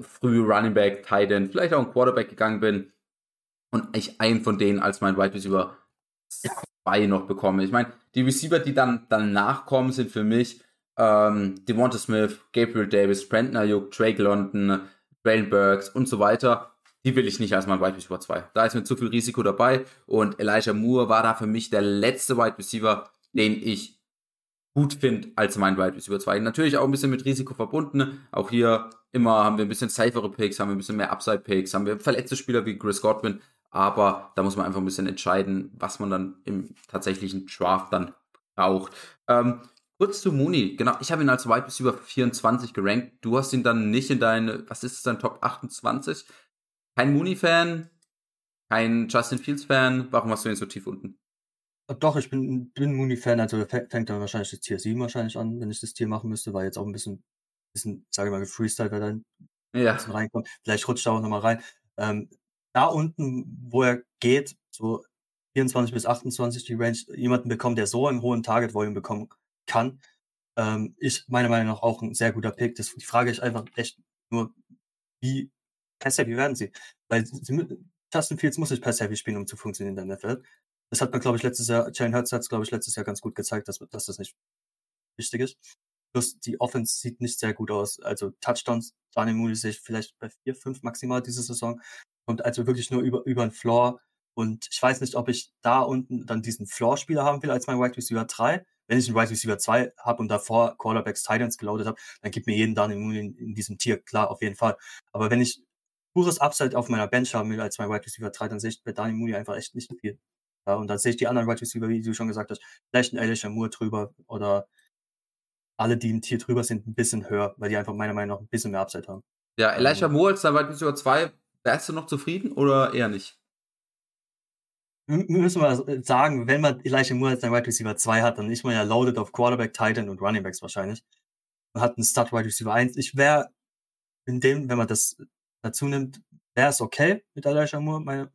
früh Running Back, Tight End, vielleicht auch ein Quarterback gegangen bin und ich einen von denen als mein Wide Receiver 2 noch bekomme. Ich meine, die Receiver, die dann danach kommen, sind für mich ähm, Devonta Smith, Gabriel Davis, Brandon Ayuk, Drake London, Brain Burks und so weiter die will ich nicht als mein Wide Receiver 2. Da ist mir zu viel Risiko dabei und Elijah Moore war da für mich der letzte Wide Receiver, den ich gut finde als mein Wide Receiver 2. Natürlich auch ein bisschen mit Risiko verbunden. Auch hier immer haben wir ein bisschen safere Picks, haben wir ein bisschen mehr Upside Picks, haben wir verletzte Spieler wie Chris Godwin. Aber da muss man einfach ein bisschen entscheiden, was man dann im tatsächlichen Draft dann braucht. Ähm, kurz zu Mooney. Genau, ich habe ihn als Wide Receiver 24 gerankt. Du hast ihn dann nicht in deine, was ist es dann, Top 28? Kein Mooney-Fan, kein Justin Fields-Fan. Warum hast du ihn so tief unten? Doch, ich bin, bin Mooney-Fan, also fängt dann wahrscheinlich das Tier 7 wahrscheinlich an, wenn ich das Tier machen müsste, weil jetzt auch ein bisschen, bisschen sage ich mal, Freestyle, wer dann ja. reinkommt. Vielleicht rutscht er auch nochmal rein. Ähm, da unten, wo er geht, so 24 bis 28 die Range, jemanden bekommen, der so einen hohen Target Volume bekommen kann, ähm, ist meiner Meinung nach auch ein sehr guter Pick. Das, die Frage ist einfach echt nur, wie per wie werden sie? Weil sie, Justin Fields muss nicht per Savvy spielen, um zu funktionieren in der NFL. Das hat man, glaube ich, letztes Jahr, Jane Hurts hat es, glaube ich, letztes Jahr ganz gut gezeigt, dass, dass das nicht wichtig ist. Plus, die Offense sieht nicht sehr gut aus. Also Touchdowns, Daniel Mooney sehe ich vielleicht bei vier, fünf maximal diese Saison. Und also wirklich nur über, über den Floor. Und ich weiß nicht, ob ich da unten dann diesen Floor-Spieler haben will als mein Wide Receiver 3. Wenn ich einen Wide Receiver 2 habe und davor Quarterbacks Titans geloadet habe, dann gibt mir jeden Mooney in, in diesem Tier, klar, auf jeden Fall. Aber wenn ich pures Upside auf meiner Bench haben will als mein Wide Receiver 3, dann sehe ich bei Daniel Mooney einfach echt nicht viel. Ja, und dann sehe ich die anderen Wide Receiver, wie du schon gesagt hast, vielleicht ein Elijah Moore drüber oder alle, die ein Tier drüber sind, ein bisschen höher, weil die einfach meiner Meinung nach ein bisschen mehr Upside haben. Ja, Elijah Moore als der Wide Receiver 2, wärst du noch zufrieden oder eher nicht? müssen wir sagen, wenn man Elijah Moore als ein Wide Receiver 2 hat, dann ist man ja loaded auf Quarterback, Titan und Running Backs wahrscheinlich. Man hat einen Start Wide Receiver 1. Ich wäre in dem, wenn man das dazu nimmt, wäre es okay mit Elijah Moore, meiner,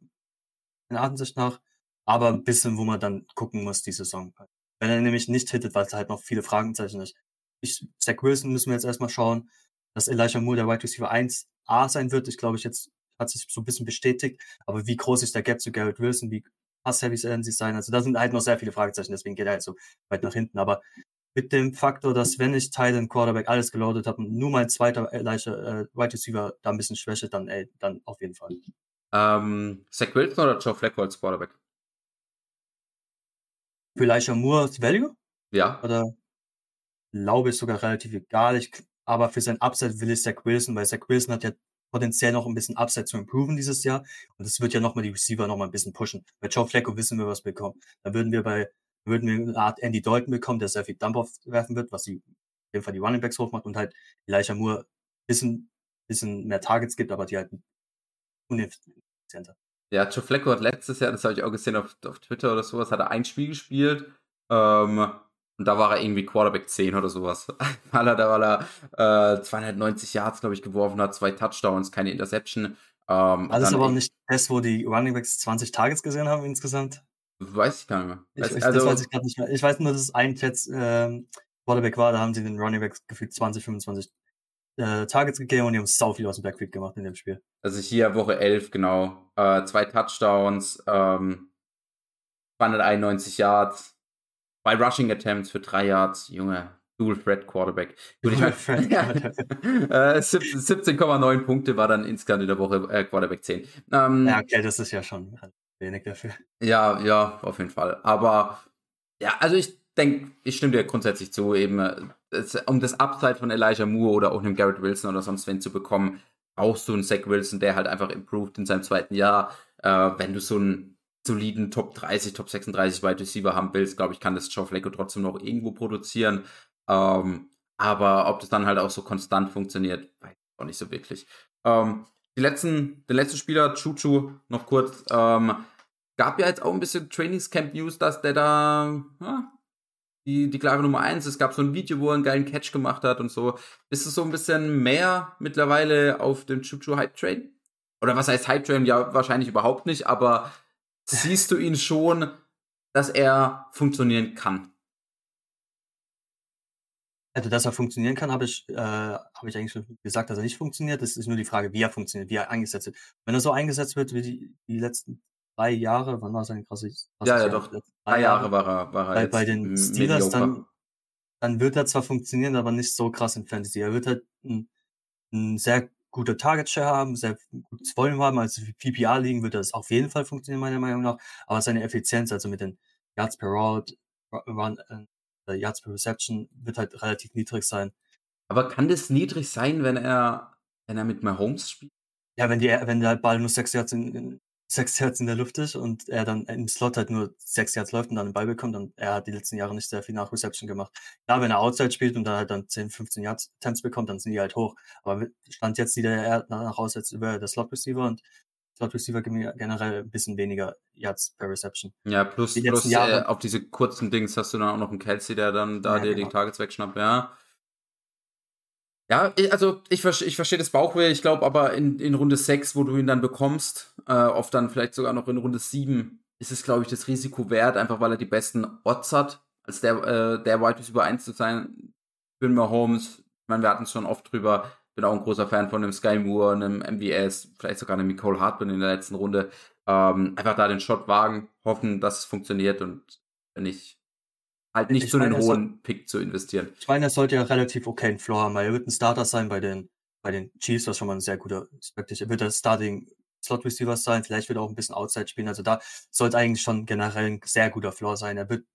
meiner Ansicht nach. Aber ein bisschen, wo man dann gucken muss, die Saison. Wenn er nämlich nicht hittet, weil es halt noch viele Fragezeichen ist. Ich, Zach Wilson müssen wir jetzt erstmal schauen, dass Elijah Moore der Wide Receiver 1A sein wird. Ich glaube, ich jetzt hat sich so ein bisschen bestätigt. Aber wie groß ist der Gap zu Garrett Wilson? Wie Pass-Heavy werden sie sein? Also da sind halt noch sehr viele Fragezeichen, deswegen geht er halt so weit nach hinten. Aber mit dem Faktor, dass wenn ich Titan Quarterback alles geloadet habe und nur mein zweiter Elijah äh, Wide Receiver da ein bisschen schwäche, dann ey, dann auf jeden Fall. Ähm, Zach Wilson oder Joe Flacco als Quarterback? Für Elijah Moore Value? Ja. Oder glaube ich sogar relativ egal. Ich, aber für sein Upside will ich Zach Wilson, weil Zach Wilson hat ja potenziell noch ein bisschen Upside zu improven dieses Jahr. Und das wird ja nochmal die Receiver nochmal ein bisschen pushen. Bei Joe Flacco wissen wir, was wir bekommen. Da würden wir bei, würden wir eine Art Andy Dalton bekommen, der sehr viel Dump aufwerfen wird, was die, auf jeden Fall die Running Backs hochmacht und halt Elijah Moore bisschen, bisschen mehr Targets gibt, aber die halt uneffizienter. Ja, Joe Flacco hat letztes Jahr, das habe ich auch gesehen auf, auf Twitter oder sowas, hat er ein Spiel gespielt. Ähm, und da war er irgendwie Quarterback 10 oder sowas. *laughs* weil er, da weil er äh, 290 Yards, glaube ich, geworfen hat, zwei Touchdowns, keine Interception. Ähm, Alles aber nicht das, wo die Running Backs 20 Targets gesehen haben insgesamt? Weiß ich gar nicht mehr. Ich, also, das weiß ich gerade nicht mehr. Ich weiß nur, dass es ein Jets ähm, Quarterback war, da haben sie den Running Backs gefühlt 20, 25 äh, Targets gegeben und die haben sau viel aus dem Backfield gemacht in dem Spiel. Also hier Woche 11, genau. Äh, zwei Touchdowns, ähm, 291 Yards, bei Rushing Attempts für drei Yards, Junge, Dual Threat Quarterback. Gut, ich mein, *laughs* ja, äh, 17,9 Punkte war dann insgesamt in der Woche äh, Quarterback 10. Ähm, ja, okay, das ist ja schon wenig dafür. Ja, ja, auf jeden Fall. Aber ja, also ich denke, ich stimme dir grundsätzlich zu, eben das, äh, um das Upside von Elijah Moore oder auch einem Garrett Wilson oder sonst wen zu bekommen, brauchst du einen Zach Wilson, der halt einfach improved in seinem zweiten Jahr. Äh, wenn du so einen soliden Top 30, Top 36 Wide Receiver haben willst, glaube ich, kann das Joe Flacco trotzdem noch irgendwo produzieren. Ähm, aber ob das dann halt auch so konstant funktioniert, weiß ich auch nicht so wirklich. Ähm, die letzten, den letzten Spieler, Chuchu, noch kurz, ähm, gab ja jetzt auch ein bisschen Trainingscamp News, dass der da ja, die, die klare Nummer eins. Es gab so ein Video, wo er einen geilen Catch gemacht hat und so. Ist es so ein bisschen mehr mittlerweile auf dem Chuchu Hype Train? Oder was heißt Hype Train? Ja, wahrscheinlich überhaupt nicht, aber siehst du ihn schon, dass er funktionieren kann? Also, dass er funktionieren kann, habe ich, äh, habe ich eigentlich schon gesagt, dass er nicht funktioniert. Das ist nur die Frage, wie er funktioniert, wie er eingesetzt wird. Wenn er so eingesetzt wird wie die, die letzten drei Jahre, wann war sein krasses? Ja, ja, doch. Drei Jahre war er, war er bei, bei den Steelers, dann, dann wird er zwar funktionieren, aber nicht so krass in Fantasy. Er wird halt ein, ein sehr gute Target Share haben, sehr gutes Volume haben, also PPA liegen wird das auf jeden Fall funktionieren, meiner Meinung nach. Aber seine Effizienz, also mit den Yards per Route, Run, äh, Yards per Reception, wird halt relativ niedrig sein. Aber kann das niedrig sein, wenn er, wenn er mit Mahomes spielt? Ja, wenn die, wenn der Ball nur sechs Yards in, in sechs Yards in der Luft ist und er dann im Slot halt nur sechs Yards läuft und dann den Ball bekommt, dann er hat die letzten Jahre nicht sehr viel nach Reception gemacht. Klar, wenn er Outside spielt und dann halt dann 10, 15 Yards Temps bekommt, dann sind die halt hoch. Aber stand jetzt sieht er nach aus als über der Slot Receiver und Slot Receiver generell ein bisschen weniger Yards per Reception. Ja, plus, die plus Jahre, äh, auf diese kurzen Dings hast du dann auch noch einen Kelsey, der dann da ja, dir genau. die Targets wegschnappt, ja. Ja, also ich, ich verstehe das Bauchweh, ich glaube aber in, in Runde 6, wo du ihn dann bekommst, äh, oft dann vielleicht sogar noch in Runde 7, ist es, glaube ich, das Risiko wert, einfach weil er die besten Odds hat, als der, äh, der White über 1 zu sein. Bin Holmes, ich meine, wir hatten es schon oft drüber, bin auch ein großer Fan von einem Sky Moore, einem MVS, vielleicht sogar einem Nicole Hartman in der letzten Runde. Ähm, einfach da den Shot wagen, hoffen, dass es funktioniert und wenn nicht, halt nicht ich so einen hohen Pick zu investieren. Ich meine, er sollte ja relativ okay einen Floor haben, weil er wird ein Starter sein bei den, bei den Chiefs, was schon mal ein sehr guter Aspekt ist. Er wird der Starting Slot Receiver sein, vielleicht wird er auch ein bisschen Outside spielen. Also da sollte eigentlich schon generell ein sehr guter Floor sein. Er wird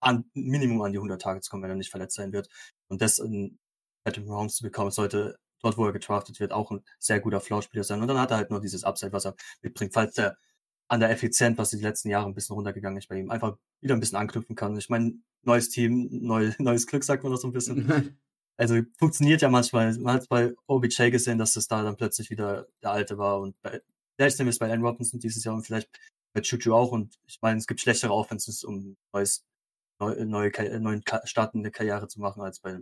an, Minimum an die 100 Targets kommen, wenn er nicht verletzt sein wird. Und das in Patrick Mahomes zu bekommen, sollte dort, wo er getraftet wird, auch ein sehr guter Floor-Spieler sein. Und dann hat er halt nur dieses Upside, was er mitbringt, falls der an der Effizienz, was die letzten Jahre ein bisschen runtergegangen ist bei ihm, einfach wieder ein bisschen anknüpfen kann. Ich meine, neues Team, neu, *laughs* neues Glück, sagt man das so ein bisschen. also funktioniert ja manchmal. Man hat bei OBJ gesehen, dass das da dann plötzlich wieder der alte war und bei, vielleicht sind wir es bei Ann Robinson dieses Jahr und vielleicht bei Chuchu auch und ich meine, es gibt schlechtere Offenses, um neues, neue, neue, neuen startende Karriere zu machen als bei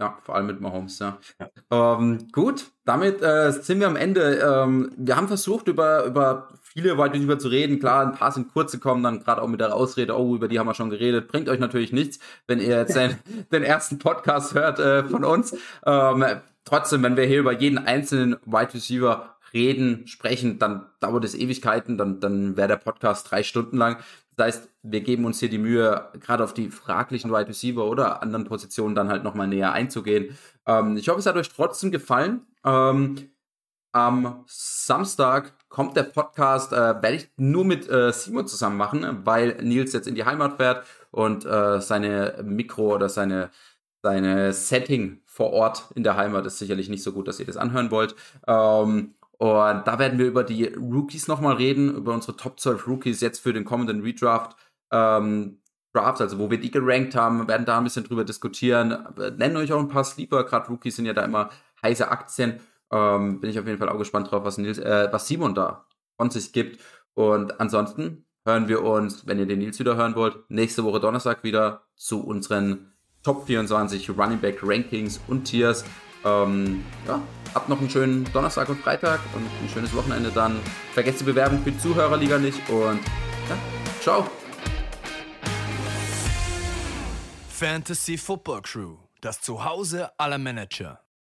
ja, vor allem mit Mahomes, ja. ja. Ähm, gut, damit äh, sind wir am Ende. Ähm, wir haben versucht, über, über viele Wide Receiver zu reden. Klar, ein paar sind kurz gekommen, dann gerade auch mit der Ausrede, oh, über die haben wir schon geredet. Bringt euch natürlich nichts, wenn ihr jetzt den, *laughs* den ersten Podcast hört äh, von uns. Ähm, trotzdem, wenn wir hier über jeden einzelnen Wide Receiver reden, sprechen, dann dauert es Ewigkeiten, dann, dann wäre der Podcast drei Stunden lang. Das heißt, wir geben uns hier die Mühe, gerade auf die fraglichen Wide Receiver oder anderen Positionen dann halt nochmal näher einzugehen. Ähm, ich hoffe, es hat euch trotzdem gefallen. Ähm, am Samstag kommt der Podcast, äh, werde ich nur mit äh, Simon zusammen machen, weil Nils jetzt in die Heimat fährt und äh, seine Mikro oder seine, seine Setting vor Ort in der Heimat ist sicherlich nicht so gut, dass ihr das anhören wollt. Ähm, und da werden wir über die Rookies nochmal reden, über unsere Top 12 Rookies jetzt für den kommenden Redraft. Ähm, Draft, also wo wir die gerankt haben, werden da ein bisschen drüber diskutieren. Nennen euch auch ein paar Sleeper, gerade Rookies sind ja da immer heiße Aktien. Ähm, bin ich auf jeden Fall auch gespannt drauf, was, Nils, äh, was Simon da von sich gibt. Und ansonsten hören wir uns, wenn ihr den Nils wieder hören wollt, nächste Woche Donnerstag wieder zu unseren Top 24 Running Back Rankings und Tiers. Ähm, ja, habt noch einen schönen Donnerstag und Freitag und ein schönes Wochenende dann. Vergesst die Bewerbung für die Zuhörerliga nicht und ja, ciao. Fantasy Football Crew, das Zuhause aller Manager.